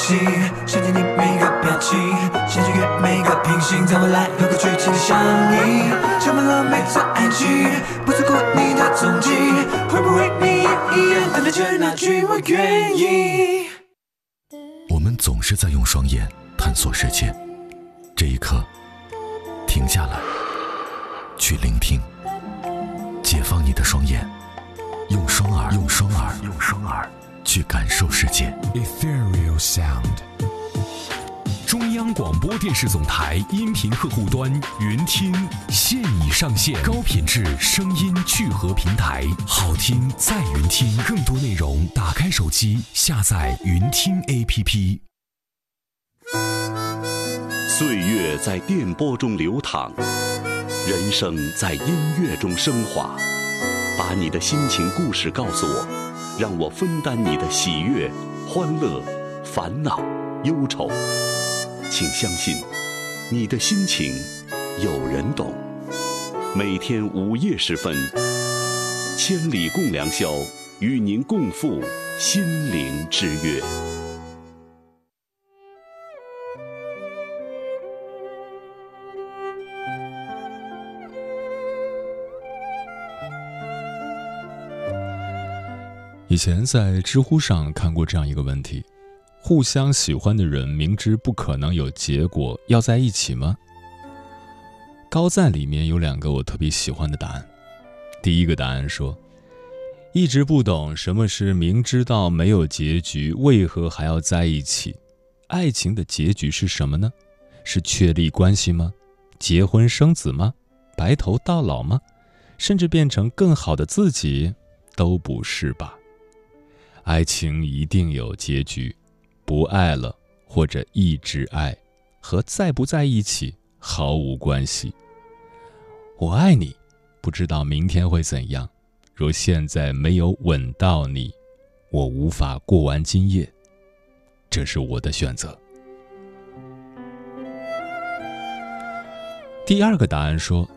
心，想见你每个表情，想穿越每个平行，在未来和过去紧紧相依，充满了每段爱情，不错过你的踪迹，会不会你也一样等待着那句我愿意？我们总是在用双眼探索世界，这一刻，停下来，去聆听，解放你的双眼，用双耳，用双耳，用双耳。去感受世界。Ethereal Sound，中央广播电视总台音频客户端云听现已上线，高品质声音聚合平台，好听在云听。更多内容，打开手机下载云听 APP。岁月在电波中流淌，人生在音乐中升华。把你的心情故事告诉我。让我分担你的喜悦、欢乐、烦恼、忧愁，请相信，你的心情有人懂。每天午夜时分，千里共良宵，与您共赴心灵之约。以前在知乎上看过这样一个问题：互相喜欢的人，明知不可能有结果，要在一起吗？高赞里面有两个我特别喜欢的答案。第一个答案说：一直不懂什么是明知道没有结局，为何还要在一起？爱情的结局是什么呢？是确立关系吗？结婚生子吗？白头到老吗？甚至变成更好的自己，都不是吧？爱情一定有结局，不爱了或者一直爱，和在不在一起毫无关系。我爱你，不知道明天会怎样。若现在没有吻到你，我无法过完今夜。这是我的选择。第二个答案说，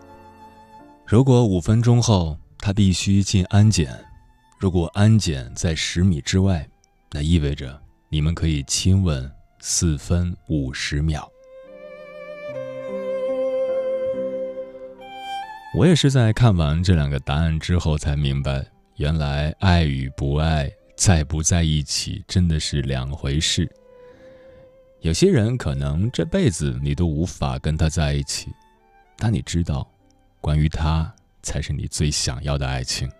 如果五分钟后他必须进安检。如果安检在十米之外，那意味着你们可以亲吻四分五十秒。我也是在看完这两个答案之后才明白，原来爱与不爱、在不在一起真的是两回事。有些人可能这辈子你都无法跟他在一起，但你知道，关于他才是你最想要的爱情。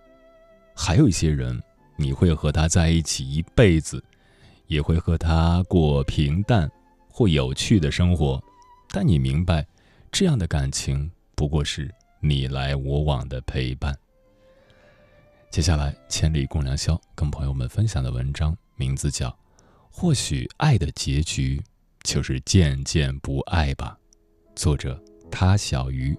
还有一些人，你会和他在一起一辈子，也会和他过平淡或有趣的生活，但你明白，这样的感情不过是你来我往的陪伴。接下来，千里共良宵跟朋友们分享的文章名字叫《或许爱的结局就是渐渐不爱吧》，作者他小鱼。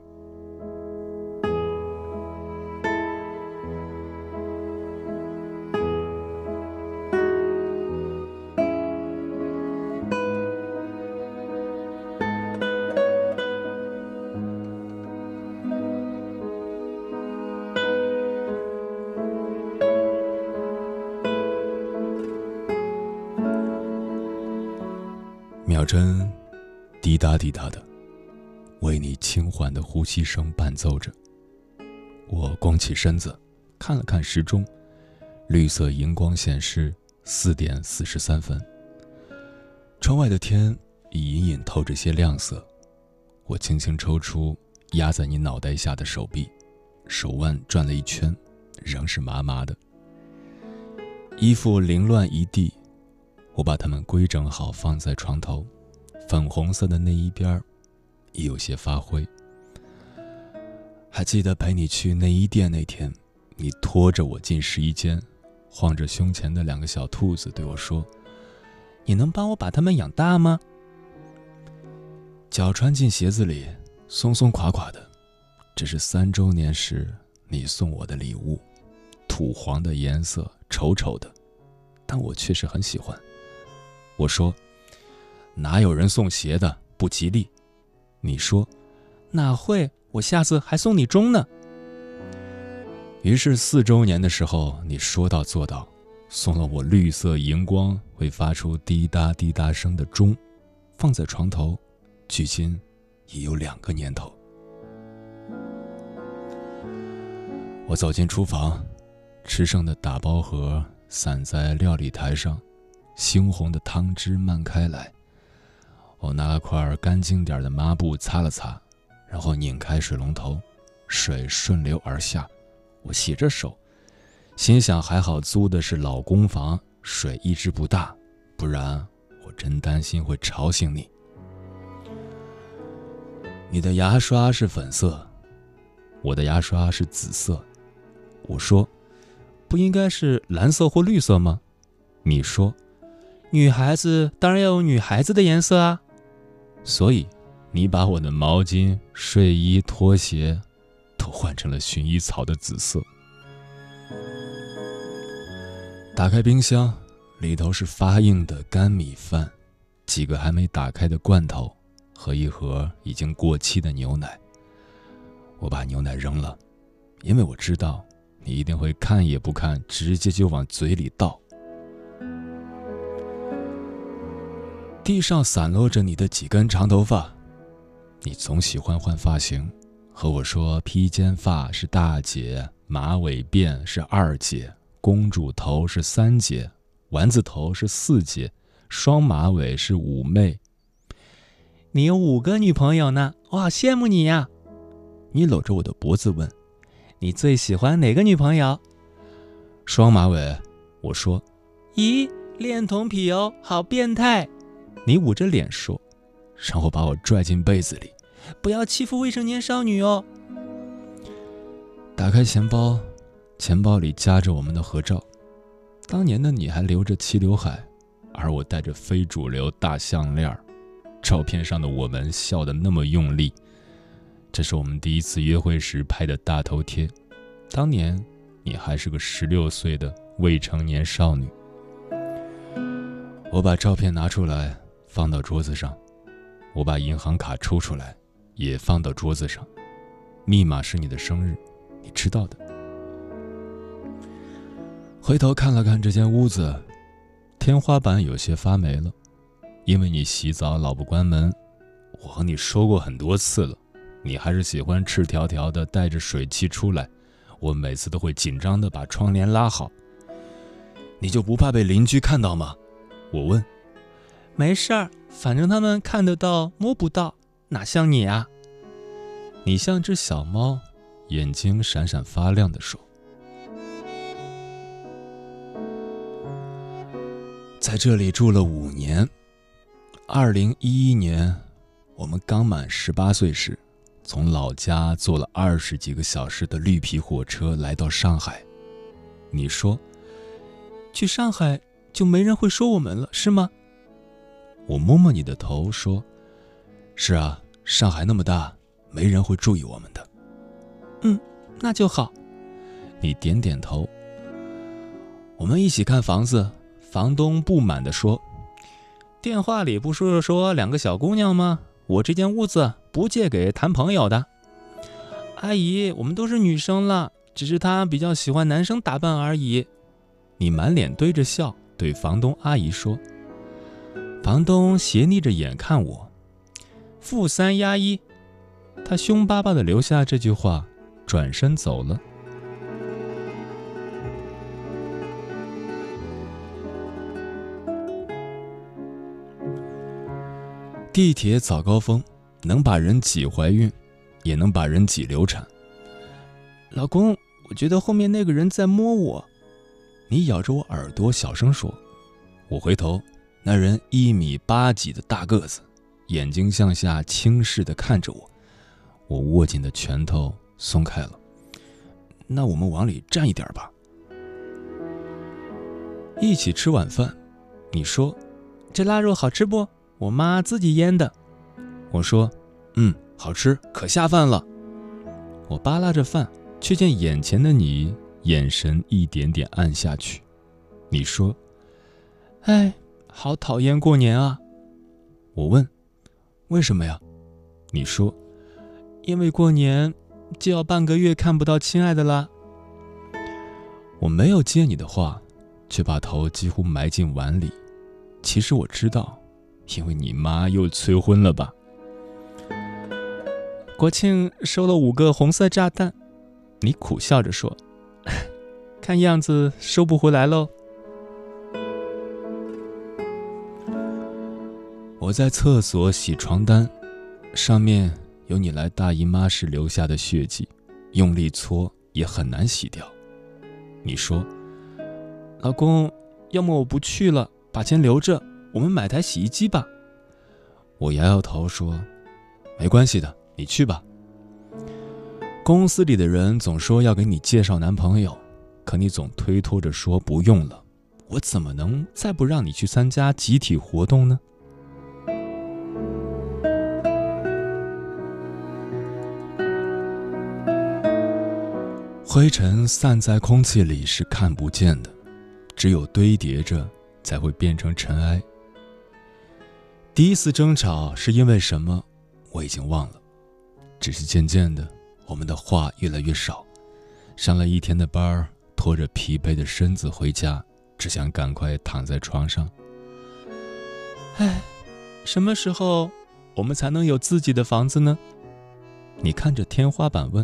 滴答的，为你轻缓的呼吸声伴奏着。我弓起身子，看了看时钟，绿色荧光显示四点四十三分。窗外的天已隐隐透着些亮色。我轻轻抽出压在你脑袋下的手臂，手腕转了一圈，仍是麻麻的。衣服凌乱一地。我把它们规整好，放在床头，粉红色的内衣边儿已有些发灰。还记得陪你去内衣店那天，你拖着我进试衣间，晃着胸前的两个小兔子，对我说：“你能帮我把它们养大吗？”脚穿进鞋子里，松松垮垮的，这是三周年时你送我的礼物，土黄的颜色，丑丑的，但我确实很喜欢。我说：“哪有人送鞋的不吉利？”你说：“哪会？我下次还送你钟呢。”于是四周年的时候，你说到做到，送了我绿色荧光会发出滴答滴答声的钟，放在床头，距今已有两个年头。我走进厨房，吃剩的打包盒散在料理台上，猩红的汤汁漫开来。我拿了块干净点的抹布擦了擦，然后拧开水龙头，水顺流而下。我洗着手。心想还好租的是老公房，水一直不大，不然我真担心会吵醒你。你的牙刷是粉色，我的牙刷是紫色。我说，不应该是蓝色或绿色吗？你说，女孩子当然要有女孩子的颜色啊。所以，你把我的毛巾、睡衣、拖鞋，都换成了薰衣草的紫色。打开冰箱，里头是发硬的干米饭，几个还没打开的罐头，和一盒已经过期的牛奶。我把牛奶扔了，因为我知道你一定会看也不看，直接就往嘴里倒。地上散落着你的几根长头发，你总喜欢换发型，和我说披肩发是大姐，马尾辫是二姐。公主头是三姐，丸子头是四姐，双马尾是五妹。你有五个女朋友呢，我好羡慕你呀！你搂着我的脖子问：“你最喜欢哪个女朋友？”双马尾。我说：“咦，恋童癖哦，好变态！”你捂着脸说，然后把我拽进被子里：“不要欺负未成年少女哦。”打开钱包。钱包里夹着我们的合照，当年的你还留着齐刘海，而我戴着非主流大项链照片上的我们笑得那么用力。这是我们第一次约会时拍的大头贴，当年你还是个十六岁的未成年少女。我把照片拿出来放到桌子上，我把银行卡抽出来也放到桌子上，密码是你的生日，你知道的。回头看了看这间屋子，天花板有些发霉了，因为你洗澡老不关门。我和你说过很多次了，你还是喜欢赤条条的带着水汽出来。我每次都会紧张的把窗帘拉好。你就不怕被邻居看到吗？我问。没事儿，反正他们看得到摸不到，哪像你啊？你像只小猫，眼睛闪闪发亮的说。在这里住了五年。二零一一年，我们刚满十八岁时，从老家坐了二十几个小时的绿皮火车来到上海。你说，去上海就没人会说我们了，是吗？我摸摸你的头说：“是啊，上海那么大，没人会注意我们的。”嗯，那就好。你点点头。我们一起看房子。房东不满地说：“电话里不是说两个小姑娘吗？我这间屋子不借给谈朋友的。”阿姨，我们都是女生了，只是她比较喜欢男生打扮而已。你满脸堆着笑对房东阿姨说。房东斜睨着眼看我，负三压一。他凶巴巴地留下这句话，转身走了。地铁早高峰，能把人挤怀孕，也能把人挤流产。老公，我觉得后面那个人在摸我。你咬着我耳朵小声说。我回头，那人一米八几的大个子，眼睛向下轻视的看着我。我握紧的拳头松开了。那我们往里站一点吧。一起吃晚饭。你说，这腊肉好吃不？我妈自己腌的，我说，嗯，好吃，可下饭了。我扒拉着饭，却见眼前的你眼神一点点暗下去。你说，哎，好讨厌过年啊。我问，为什么呀？你说，因为过年就要半个月看不到亲爱的啦。我没有接你的话，却把头几乎埋进碗里。其实我知道，因为你妈又催婚了吧？国庆收了五个红色炸弹，你苦笑着说：“ [LAUGHS] 看样子收不回来喽。”我在厕所洗床单，上面有你来大姨妈时留下的血迹，用力搓也很难洗掉。你说：“老公，要么我不去了，把钱留着，我们买台洗衣机吧。”我摇摇头说：“没关系的，你去吧。”公司里的人总说要给你介绍男朋友，可你总推脱着说不用了，我怎么能再不让你去参加集体活动呢？灰尘散在空气里是看不见的，只有堆叠着才会变成尘埃。第一次争吵是因为什么？我已经忘了，只是渐渐的，我们的话越来越少。上了一天的班，拖着疲惫的身子回家，只想赶快躺在床上。唉，什么时候我们才能有自己的房子呢？你看着天花板问。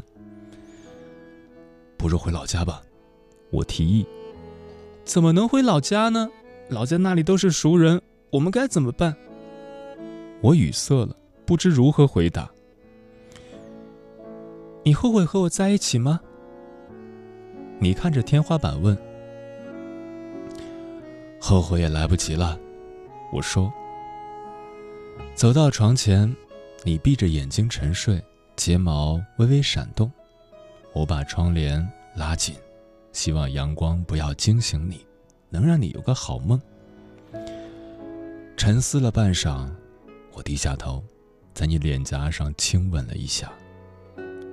不如回老家吧，我提议。怎么能回老家呢？老家那里都是熟人，我们该怎么办？我语塞了，不知如何回答。你后悔和我在一起吗？你看着天花板问。后悔也来不及了，我说。走到床前，你闭着眼睛沉睡，睫毛微微闪动。我把窗帘拉紧，希望阳光不要惊醒你，能让你有个好梦。沉思了半晌，我低下头，在你脸颊上亲吻了一下，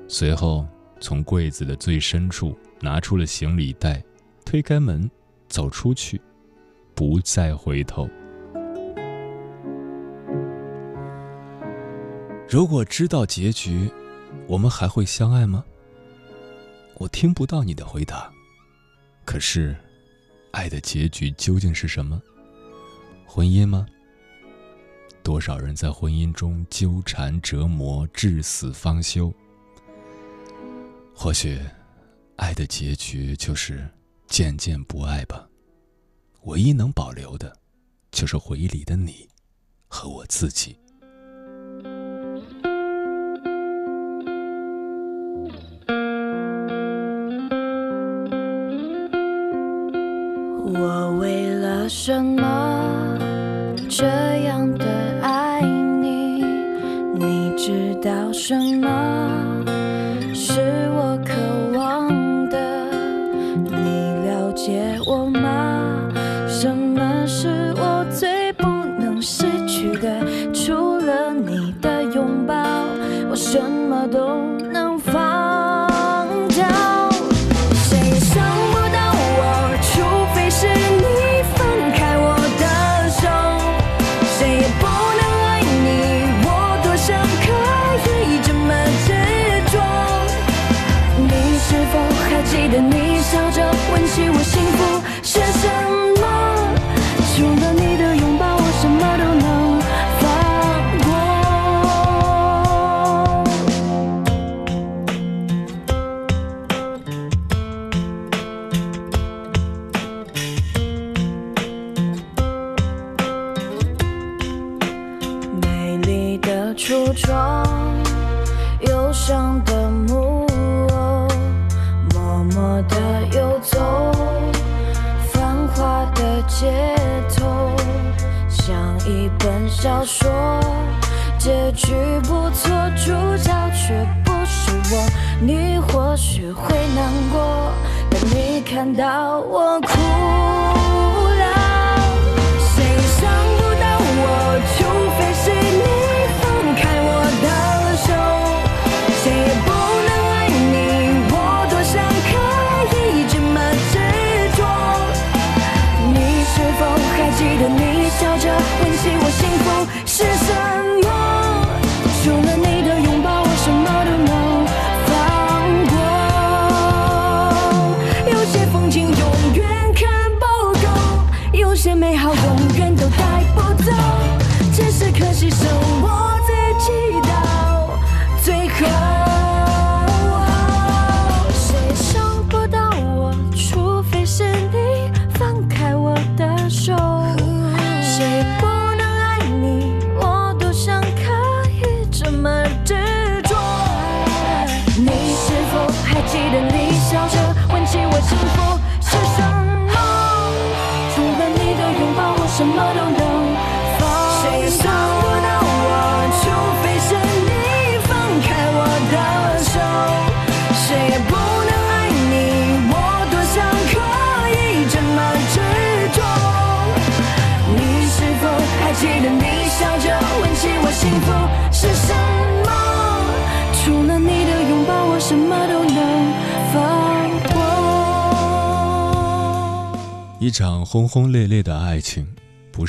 随后从柜子的最深处拿出了行李袋，推开门，走出去，不再回头。如果知道结局，我们还会相爱吗？我听不到你的回答，可是，爱的结局究竟是什么？婚姻吗？多少人在婚姻中纠缠折磨，至死方休？或许，爱的结局就是渐渐不爱吧。唯一能保留的，就是回忆里的你，和我自己。我为了什么这样的爱你？你知道什么记得你笑着问起我幸福是什么。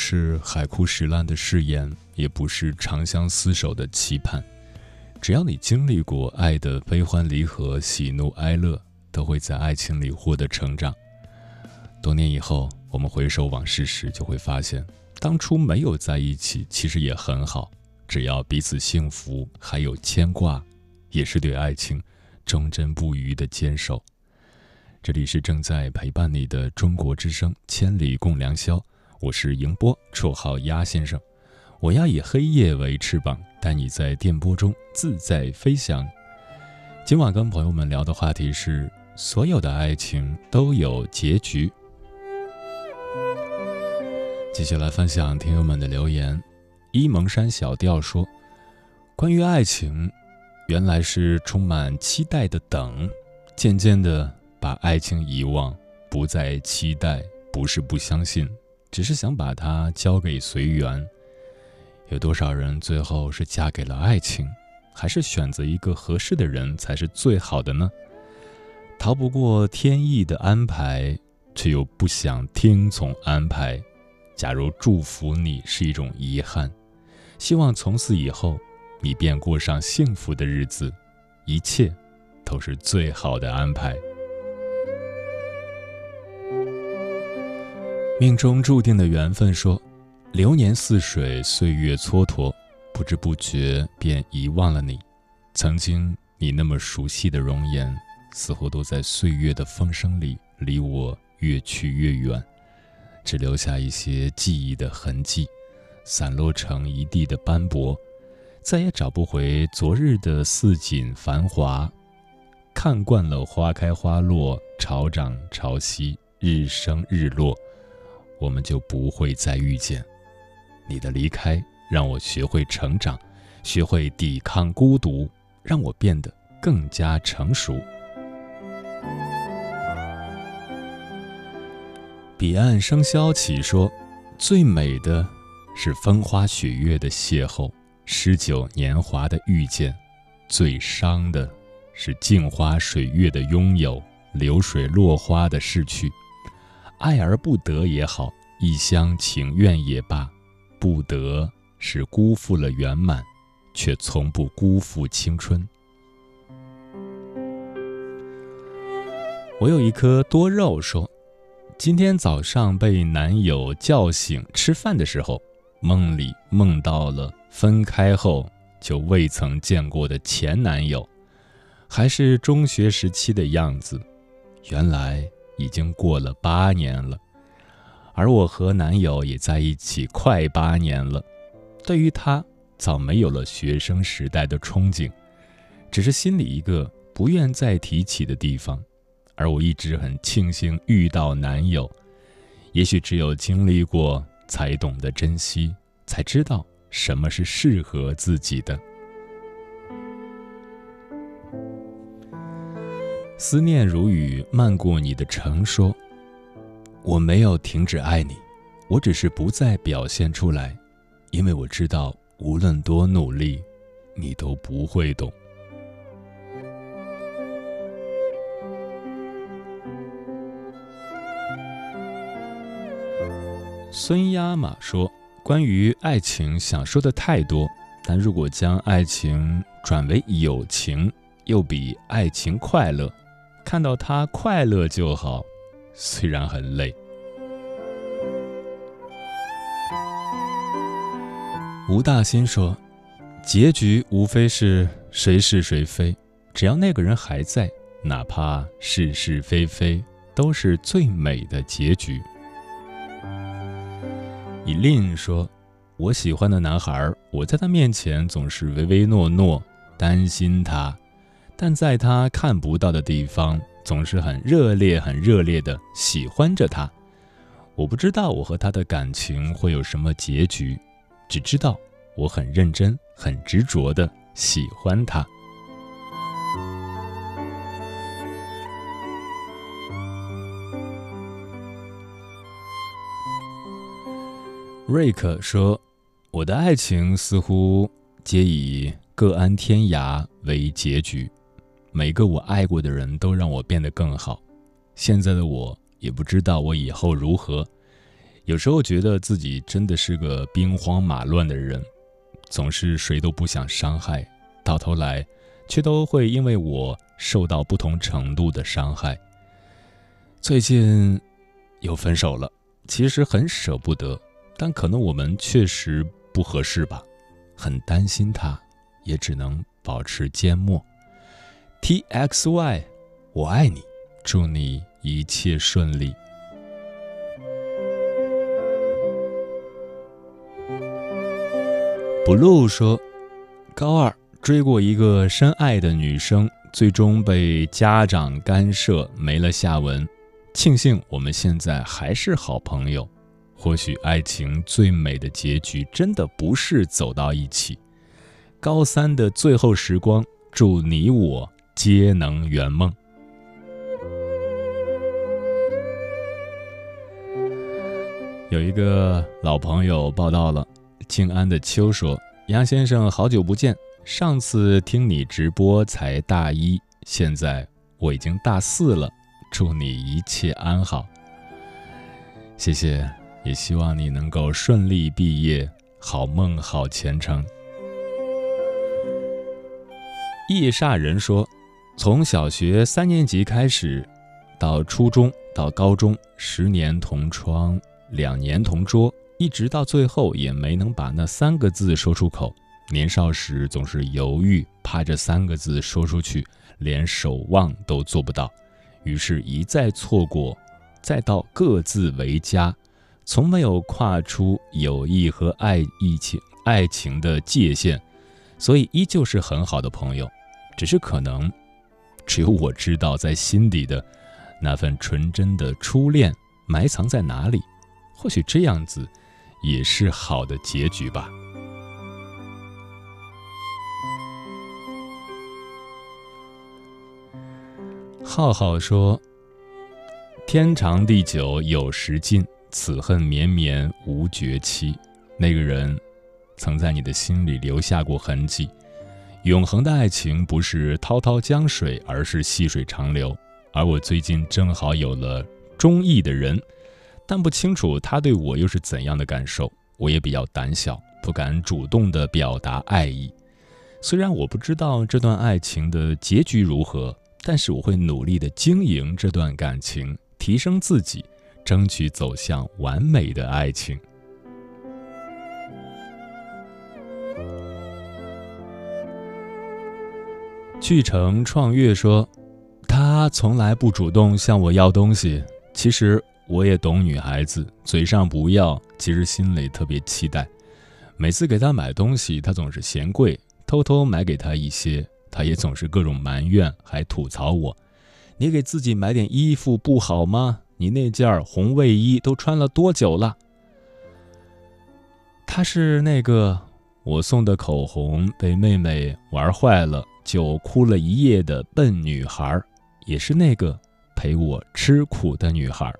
是海枯石烂的誓言，也不是长相厮守的期盼。只要你经历过爱的悲欢离合、喜怒哀乐，都会在爱情里获得成长。多年以后，我们回首往事时，就会发现，当初没有在一起，其实也很好。只要彼此幸福，还有牵挂，也是对爱情忠贞不渝的坚守。这里是正在陪伴你的中国之声《千里共良宵》，我是迎波，绰号鸭先生。我要以黑夜为翅膀，带你在电波中自在飞翔。今晚跟朋友们聊的话题是：所有的爱情都有结局。接下来分享听友们的留言。伊蒙山小调说：“关于爱情，原来是充满期待的等，渐渐的把爱情遗忘，不再期待，不是不相信，只是想把它交给随缘。有多少人最后是嫁给了爱情，还是选择一个合适的人才是最好的呢？逃不过天意的安排，却又不想听从安排。假如祝福你是一种遗憾。”希望从此以后，你便过上幸福的日子，一切都是最好的安排。命中注定的缘分说：“流年似水，岁月蹉跎，不知不觉便遗忘了你。曾经你那么熟悉的容颜，似乎都在岁月的风声里离我越去越远，只留下一些记忆的痕迹。”散落成一地的斑驳，再也找不回昨日的似锦繁华。看惯了花开花落、潮涨潮汐、日升日落，我们就不会再遇见。你的离开让我学会成长，学会抵抗孤独，让我变得更加成熟。彼岸笙箫起，说最美的。是风花雪月的邂逅，诗酒年华的遇见；最伤的是镜花水月的拥有，流水落花的逝去。爱而不得也好，一厢情愿也罢，不得是辜负了圆满，却从不辜负青春。我有一颗多肉，说，今天早上被男友叫醒，吃饭的时候。梦里梦到了分开后就未曾见过的前男友，还是中学时期的样子。原来已经过了八年了，而我和男友也在一起快八年了。对于他，早没有了学生时代的憧憬，只是心里一个不愿再提起的地方。而我一直很庆幸遇到男友，也许只有经历过。才懂得珍惜，才知道什么是适合自己的。思念如雨漫过你的城，说：“我没有停止爱你，我只是不再表现出来，因为我知道，无论多努力，你都不会懂。”孙亚马说：“关于爱情，想说的太多，但如果将爱情转为友情，又比爱情快乐。看到他快乐就好，虽然很累。吴大新说，结局无非是谁是谁非，只要那个人还在，哪怕是是非非，都是最美的结局。以令说，我喜欢的男孩，我在他面前总是唯唯诺诺，担心他。但在他看不到的地方，总是很热烈、很热烈的喜欢着他。我不知道我和他的感情会有什么结局。”只知道我很认真、很执着的喜欢他。瑞克说：“我的爱情似乎皆以各安天涯为结局。每个我爱过的人都让我变得更好。现在的我也不知道我以后如何。”有时候觉得自己真的是个兵荒马乱的人，总是谁都不想伤害，到头来，却都会因为我受到不同程度的伤害。最近又分手了，其实很舍不得，但可能我们确实不合适吧，很担心他，也只能保持缄默。T X Y，我爱你，祝你一切顺利。blue 说，高二追过一个深爱的女生，最终被家长干涉，没了下文。庆幸我们现在还是好朋友。或许爱情最美的结局，真的不是走到一起。高三的最后时光，祝你我皆能圆梦。有一个老朋友报道了。静安的秋说：“杨先生，好久不见。上次听你直播才大一，现在我已经大四了。祝你一切安好。谢谢，也希望你能够顺利毕业，好梦好前程。”易煞人说：“从小学三年级开始，到初中，到高中，十年同窗，两年同桌。”一直到最后也没能把那三个字说出口。年少时总是犹豫，怕这三个字说出去连守望都做不到，于是，一再错过，再到各自为家，从没有跨出友谊和爱意情爱情的界限，所以依旧是很好的朋友。只是可能，只有我知道，在心底的那份纯真的初恋埋藏在哪里。或许这样子。也是好的结局吧。浩浩说：“天长地久有时尽，此恨绵绵无绝期。”那个人曾在你的心里留下过痕迹。永恒的爱情不是滔滔江水，而是细水长流。而我最近正好有了中意的人。但不清楚他对我又是怎样的感受，我也比较胆小，不敢主动的表达爱意。虽然我不知道这段爱情的结局如何，但是我会努力的经营这段感情，提升自己，争取走向完美的爱情。巨城创月说，他从来不主动向我要东西，其实。我也懂女孩子，嘴上不要，其实心里特别期待。每次给他买东西，他总是嫌贵，偷偷买给他一些，他也总是各种埋怨，还吐槽我：“你给自己买点衣服不好吗？你那件红卫衣都穿了多久了？”他是那个我送的口红被妹妹玩坏了就哭了一夜的笨女孩，也是那个陪我吃苦的女孩。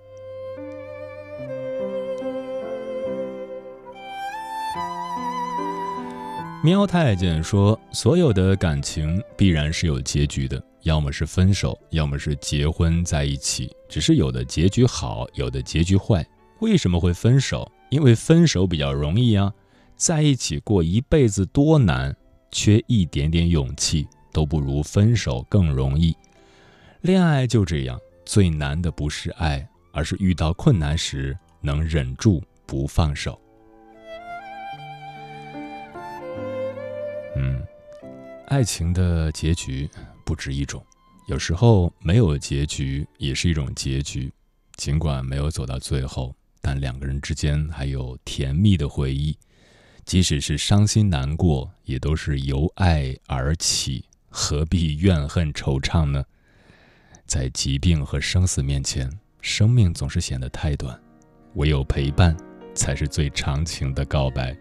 喵太监说：“所有的感情必然是有结局的，要么是分手，要么是结婚在一起。只是有的结局好，有的结局坏。为什么会分手？因为分手比较容易啊，在一起过一辈子多难，缺一点点勇气都不如分手更容易。恋爱就这样，最难的不是爱，而是遇到困难时能忍住不放手。”嗯爱情的结局不止一种，有时候没有结局也是一种结局。尽管没有走到最后，但两个人之间还有甜蜜的回忆。即使是伤心难过，也都是由爱而起，何必怨恨惆怅呢？在疾病和生死面前，生命总是显得太短，唯有陪伴，才是最长情的告白。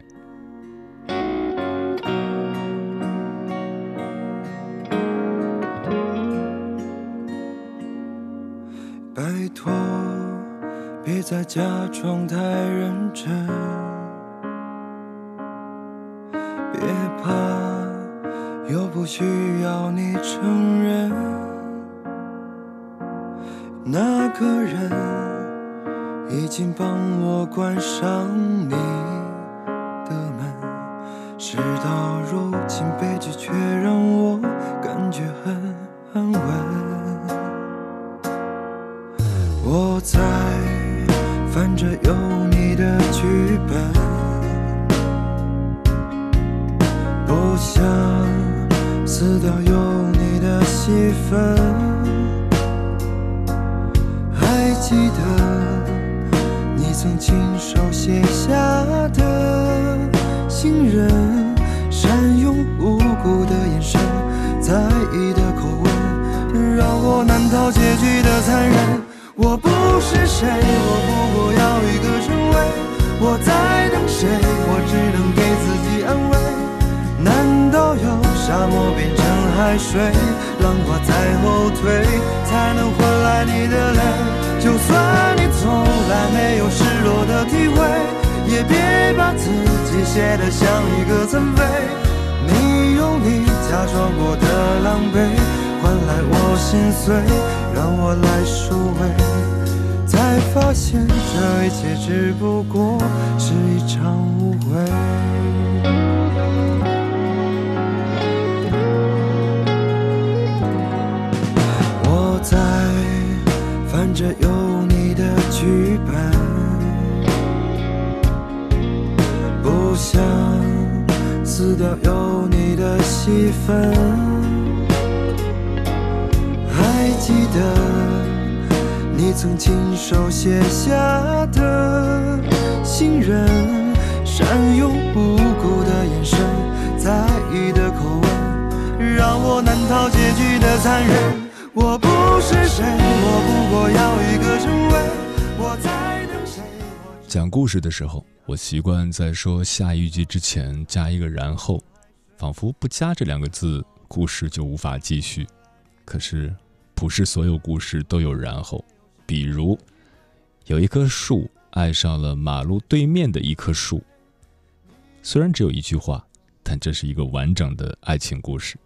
拜托，别再假装太认真，需要你承认。那个人已经帮我关上你的门，事到如今被，在说下一句之前加一个然后，仿佛不加这两个字，故事就无法继续。可是。不是所有故事都有然后，比如，有一棵树爱上了马路对面的一棵树。虽然只有一句话，但这是一个完整的爱情故事。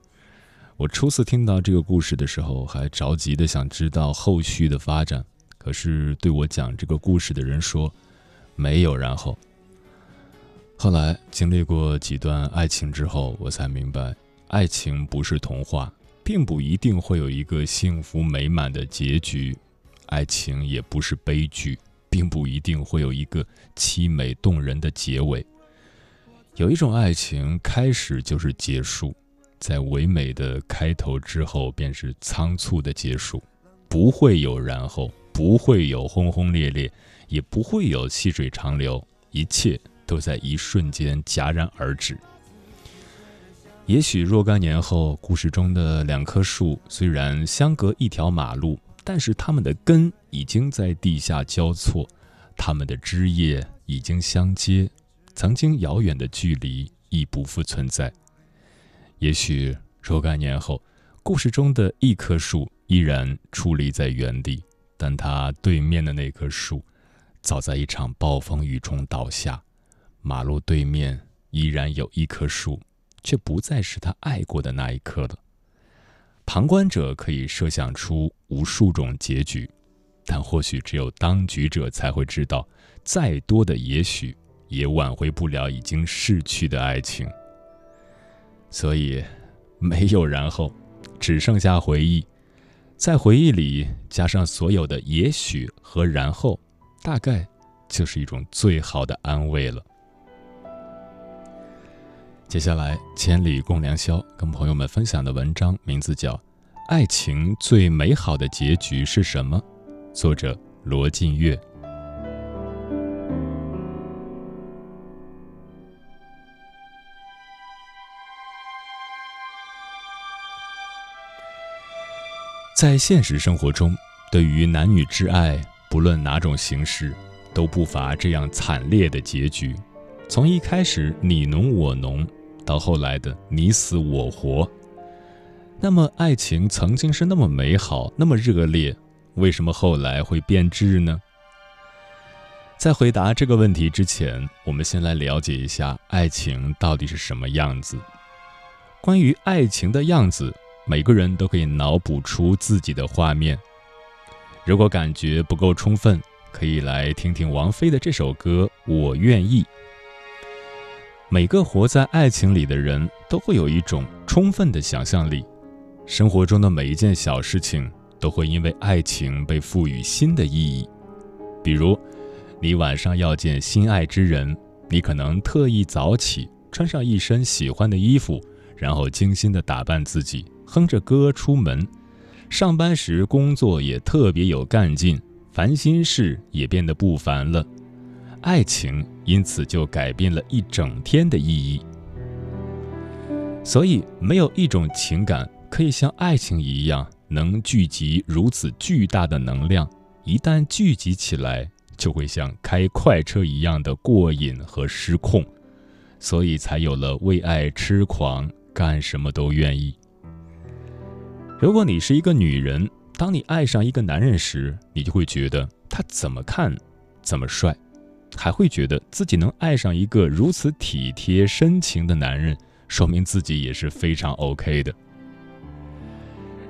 我初次听到这个故事的时候，还着急的想知道后续的发展。可是对我讲这个故事的人说，没有然后。后来经历过几段爱情之后，我才明白，爱情不是童话。并不一定会有一个幸福美满的结局，爱情也不是悲剧，并不一定会有一个凄美动人的结尾。有一种爱情开始就是结束，在唯美的开头之后便是仓促的结束，不会有然后，不会有轰轰烈烈，也不会有细水长流，一切都在一瞬间戛然而止。也许若干年后，故事中的两棵树虽然相隔一条马路，但是它们的根已经在地下交错，它们的枝叶已经相接，曾经遥远的距离已不复存在。也许若干年后，故事中的一棵树依然矗立在原地，但它对面的那棵树，早在一场暴风雨中倒下。马路对面依然有一棵树。却不再是他爱过的那一棵了。旁观者可以设想出无数种结局，但或许只有当局者才会知道，再多的也许也挽回不了已经逝去的爱情。所以，没有然后，只剩下回忆。在回忆里加上所有的也许和然后，大概就是一种最好的安慰了。接下来，千里共良宵跟朋友们分享的文章名字叫《爱情最美好的结局是什么》，作者罗晋月。在现实生活中，对于男女之爱，不论哪种形式，都不乏这样惨烈的结局。从一开始你侬我侬，到后来的你死我活。那么，爱情曾经是那么美好，那么热烈，为什么后来会变质呢？在回答这个问题之前，我们先来了解一下爱情到底是什么样子。关于爱情的样子。每个人都可以脑补出自己的画面。如果感觉不够充分，可以来听听王菲的这首歌《我愿意》。每个活在爱情里的人都会有一种充分的想象力，生活中的每一件小事情都会因为爱情被赋予新的意义。比如，你晚上要见心爱之人，你可能特意早起，穿上一身喜欢的衣服，然后精心的打扮自己。哼着歌出门，上班时工作也特别有干劲，烦心事也变得不烦了，爱情因此就改变了一整天的意义。所以，没有一种情感可以像爱情一样能聚集如此巨大的能量，一旦聚集起来，就会像开快车一样的过瘾和失控，所以才有了为爱痴狂，干什么都愿意。如果你是一个女人，当你爱上一个男人时，你就会觉得他怎么看怎么帅，还会觉得自己能爱上一个如此体贴深情的男人，说明自己也是非常 OK 的。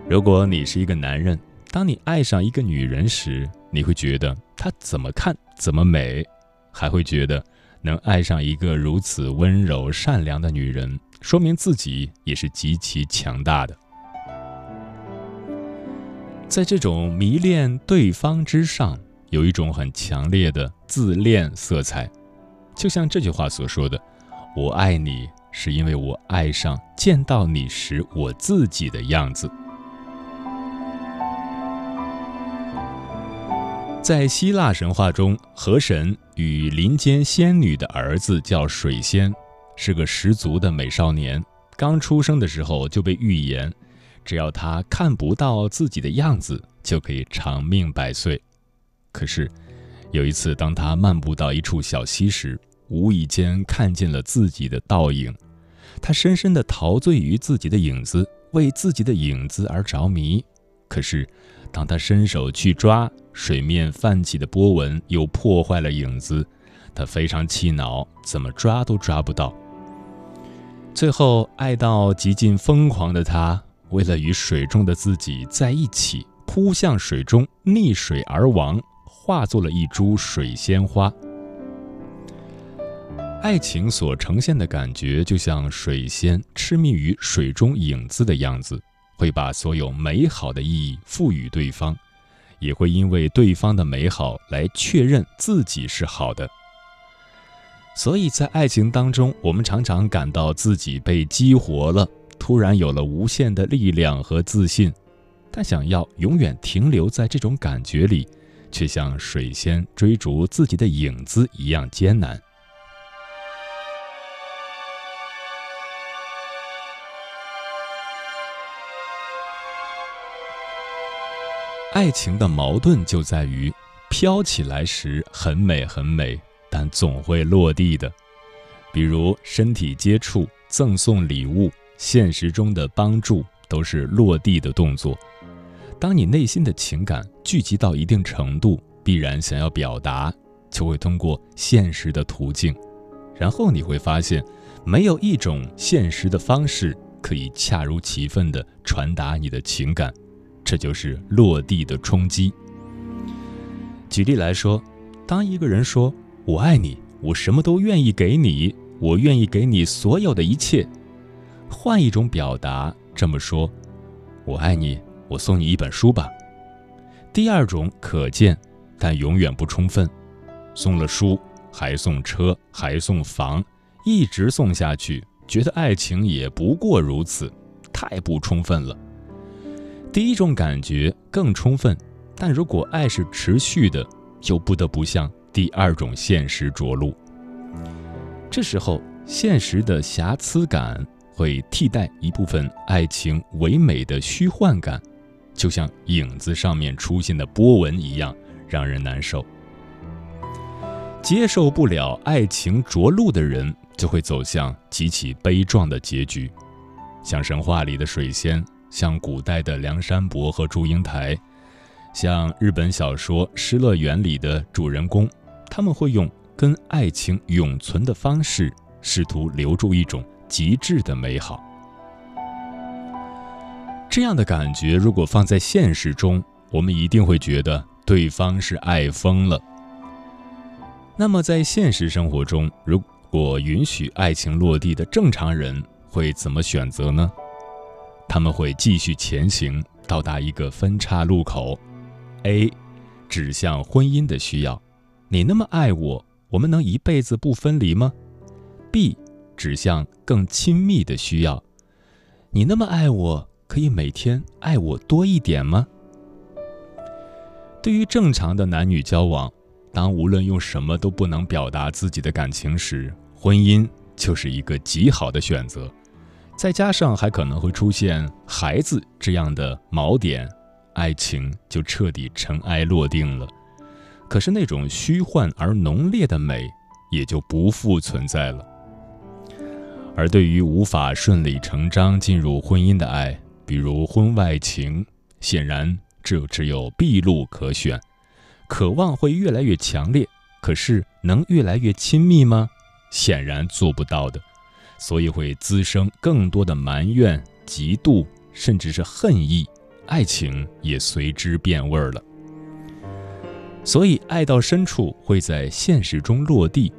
如果你是一个男人，当你爱上一个女人时，你会觉得她怎么看怎么美，还会觉得能爱上一个如此温柔善良的女人，说明自己也是极其强大的。在这种迷恋对方之上，有一种很强烈的自恋色彩，就像这句话所说的：“我爱你，是因为我爱上见到你时我自己的样子。”在希腊神话中，河神与林间仙女的儿子叫水仙，是个十足的美少年。刚出生的时候就被预言。只要他看不到自己的样子，就可以长命百岁。可是，有一次，当他漫步到一处小溪时，无意间看见了自己的倒影。他深深地陶醉于自己的影子，为自己的影子而着迷。可是，当他伸手去抓，水面泛起的波纹又破坏了影子。他非常气恼，怎么抓都抓不到。最后，爱到极尽疯狂的他。为了与水中的自己在一起，扑向水中，溺水而亡，化作了一株水仙花。爱情所呈现的感觉，就像水仙痴迷于水中影子的样子，会把所有美好的意义赋予对方，也会因为对方的美好来确认自己是好的。所以在爱情当中，我们常常感到自己被激活了。突然有了无限的力量和自信，但想要永远停留在这种感觉里，却像水仙追逐自己的影子一样艰难。爱情的矛盾就在于，飘起来时很美很美，但总会落地的，比如身体接触、赠送礼物。现实中的帮助都是落地的动作。当你内心的情感聚集到一定程度，必然想要表达，就会通过现实的途径。然后你会发现，没有一种现实的方式可以恰如其分地传达你的情感，这就是落地的冲击。举例来说，当一个人说“我爱你，我什么都愿意给你，我愿意给你所有的一切”。换一种表达，这么说：“我爱你，我送你一本书吧。”第二种可见，但永远不充分。送了书，还送车，还送房，一直送下去，觉得爱情也不过如此，太不充分了。第一种感觉更充分，但如果爱是持续的，就不得不向第二种现实着陆。这时候，现实的瑕疵感会替代一部分爱情唯美的虚幻感，就像影子上面出现的波纹一样，让人难受。接受不了爱情着陆的人，就会走向极其悲壮的结局，像神话里的水仙，像古代的梁山伯和祝英台，像日本小说《失乐园》里的主人公，他们会用跟爱情永存的方式，试图留住一种极致的美好。这样的感觉，如果放在现实中，我们一定会觉得对方是爱疯了。那么，在现实生活中，如果允许爱情落地的正常人会怎么选择呢？他们会继续前行，到达一个分岔路口：A，指向婚姻的需要，你那么爱我，我们能一辈子不分离吗？B，指向更亲密的需要，你那么爱我，可以每天爱我多一点吗？对于正常的男女交往。当无论用什么都不能表达自己的感情时，婚姻就是一个极好的选择。再加上还可能会出现孩子这样的锚点，爱情就彻底尘埃落定了。可是那种虚幻而浓烈的美也就不复存在了。而对于无法顺理成章进入婚姻的爱，比如婚外情，显然这只有闭路可选。渴望会越来越强烈，可是能越来越亲密吗？显然做不到的，所以会滋生更多的埋怨、嫉妒，甚至是恨意，爱情也随之变味儿了。所以，爱到深处会在现实中落地，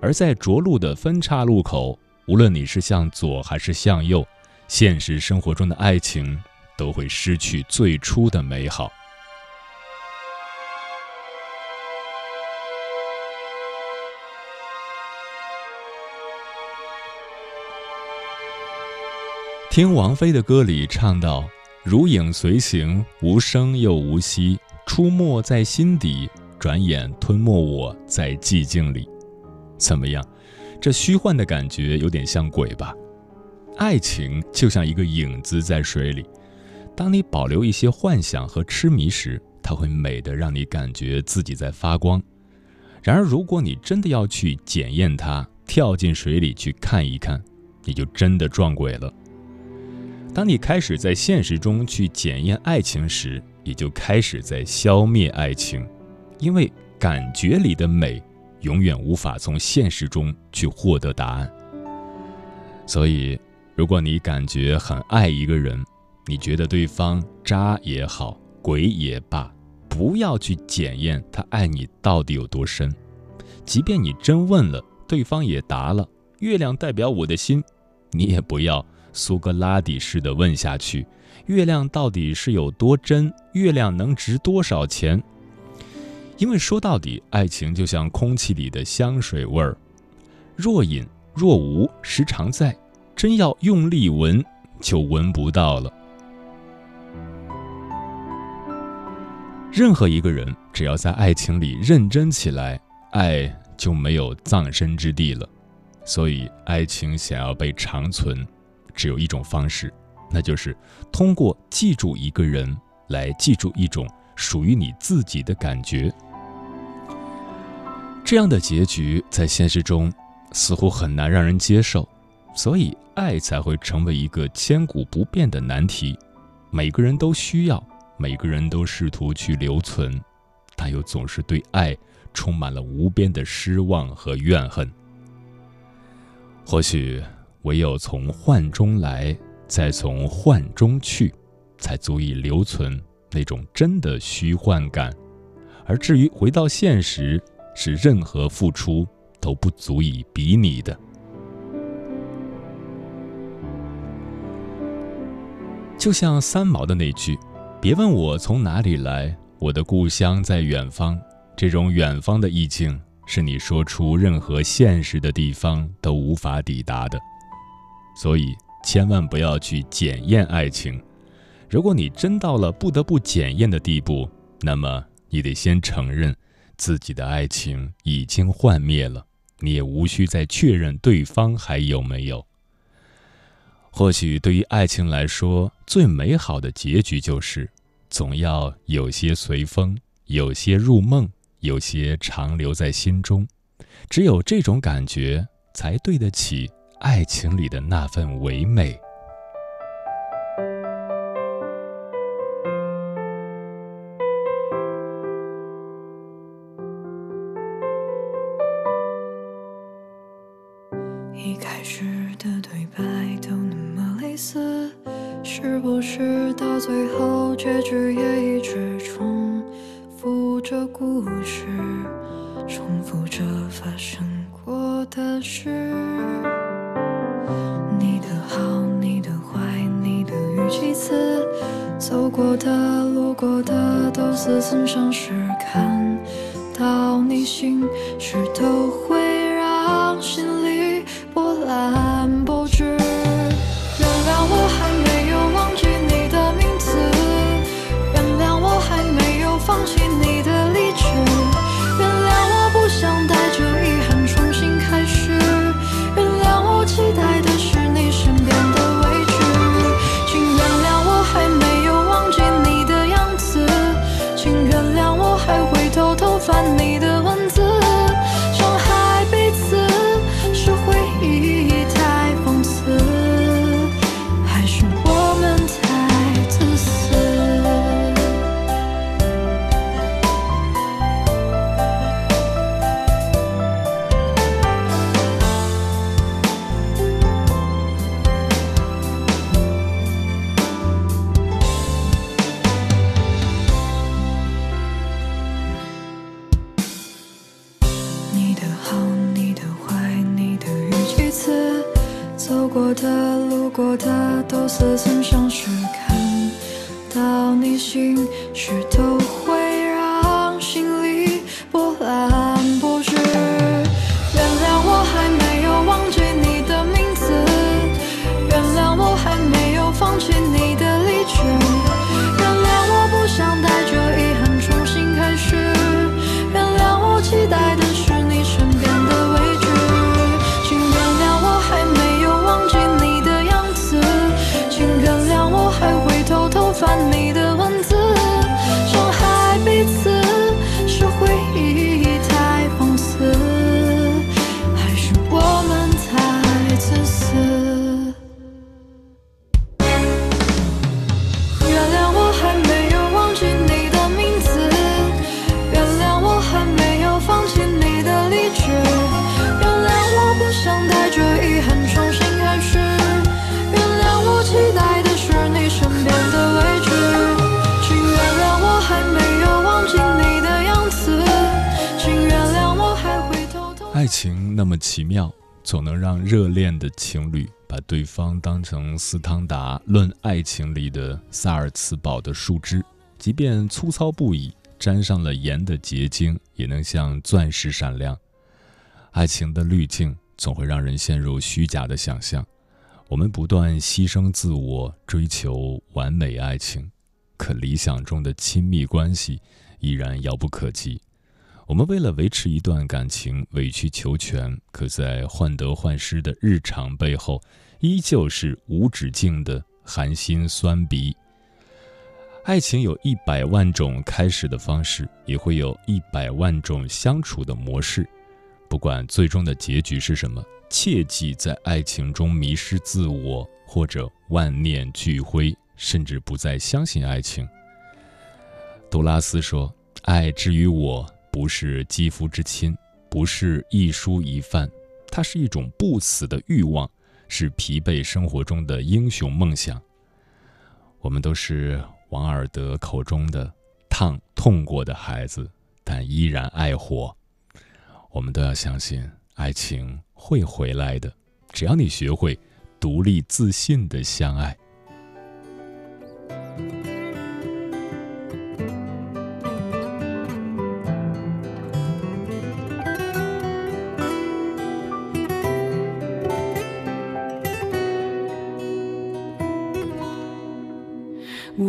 而在着陆的分岔路口，无论你是向左还是向右，现实生活中的爱情都会失去最初的美好。听王菲的歌里唱到：“如影随形，无声又无息，出没在心底，转眼吞没我在寂静里。”怎么样？这虚幻的感觉有点像鬼吧？爱情就像一个影子在水里，当你保留一些幻想和痴迷时，它会美得让你感觉自己在发光。然而，如果你真的要去检验它，跳进水里去看一看，你就真的撞鬼了。当你开始在现实中去检验爱情时，也就开始在消灭爱情，因为感觉里的美永远无法从现实中去获得答案。所以，如果你感觉很爱一个人，你觉得对方渣也好，鬼也罢，不要去检验他爱你到底有多深。即便你真问了，对方也答了“月亮代表我的心”，你也不要。苏格拉底式的问下去：“月亮到底是有多真？月亮能值多少钱？”因为说到底，爱情就像空气里的香水味儿，若隐若无，时常在，真要用力闻，就闻不到了。任何一个人，只要在爱情里认真起来，爱就没有葬身之地了。所以，爱情想要被长存。只有一种方式，那就是通过记住一个人来记住一种属于你自己的感觉。这样的结局在现实中似乎很难让人接受，所以爱才会成为一个千古不变的难题。每个人都需要，每个人都试图去留存，但又总是对爱充满了无边的失望和怨恨。或许。唯有从幻中来，再从幻中去，才足以留存那种真的虚幻感。而至于回到现实，是任何付出都不足以比拟的。就像三毛的那句：“别问我从哪里来，我的故乡在远方。”这种远方的意境，是你说出任何现实的地方都无法抵达的。所以千万不要去检验爱情。如果你真到了不得不检验的地步，那么你得先承认自己的爱情已经幻灭了，你也无需再确认对方还有没有。或许对于爱情来说，最美好的结局就是，总要有些随风，有些入梦，有些长留在心中。只有这种感觉，才对得起爱情里的那份唯美。当成斯汤达《论爱情》里的萨尔茨堡的树枝，即便粗糙不已，沾上了盐的结晶也能像钻石闪亮。爱情的滤镜总会让人陷入虚假的想象，我们不断牺牲自我，追求完美爱情，可理想中的亲密关系依然遥不可及。我们为了维持一段感情委曲求全，可在患得患失的日常背后，依旧是无止境的寒心酸鼻。爱情有一百万种开始的方式，也会有一百万种相处的模式。不管最终的结局是什么，切记在爱情中迷失自我，或者万念俱灰，甚至不再相信爱情。杜拉斯说：“爱之于我。”不是肌肤之亲，不是一蔬一饭，它是一种不死的欲望，是疲惫生活中的英雄梦想。我们都是王尔德口中的烫痛过的孩子，但依然爱火。我们都要相信爱情会回来的，只要你学会独立自信的相爱。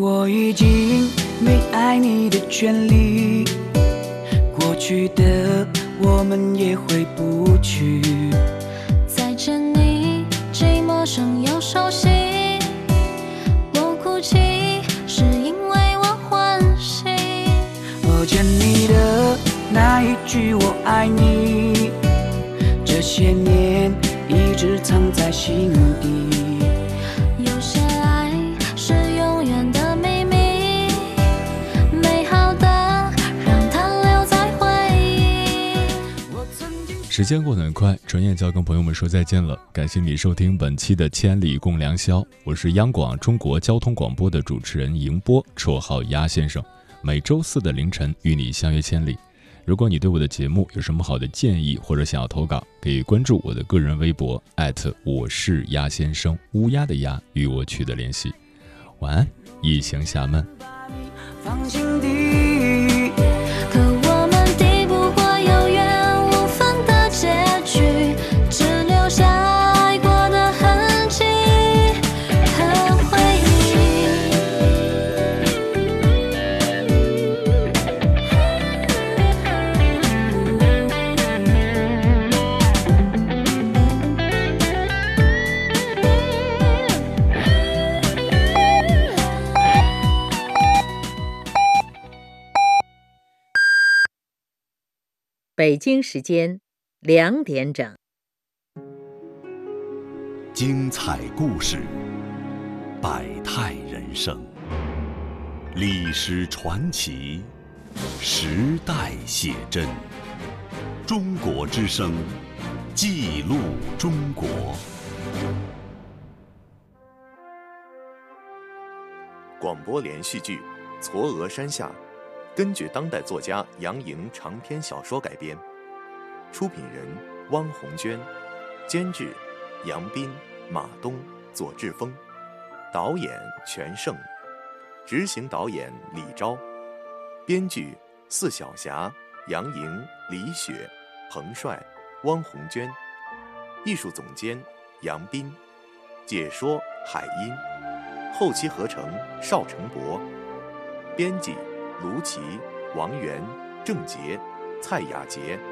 我已经没爱你的权利，过去的我们也回不去。再见你，既陌生又熟悉。我哭泣，是因为我欢喜。我见你的那一句我爱你，这些年一直藏在心底。时间过得很快，转眼就要跟朋友们说再见了。感谢你收听本期的《千里共良宵》，我是央广中国交通广播的主持人迎波，绰号鸭先生。每周四的凌晨与你相约千里。如果你对我的节目有什么好的建议或者想要投稿，可以关注我的个人微博我是鸭先生，乌鸦的鸭，与我取得联系。晚安，一行侠们。放心北京时间两点整。精彩故事，百态人生，历史传奇，时代写真。中国之声，记录中国。广播连续剧《嵯峨山下》，根据当代作家杨莹长篇小说改编，出品人汪红娟，监制杨斌、马东、左志峰，导演全胜，执行导演李钊，编剧四小侠杨莹、李雪、彭帅、汪红娟，艺术总监杨斌，解说海音，后期合成邵成博，编辑卢奇、王源、郑杰、蔡雅杰。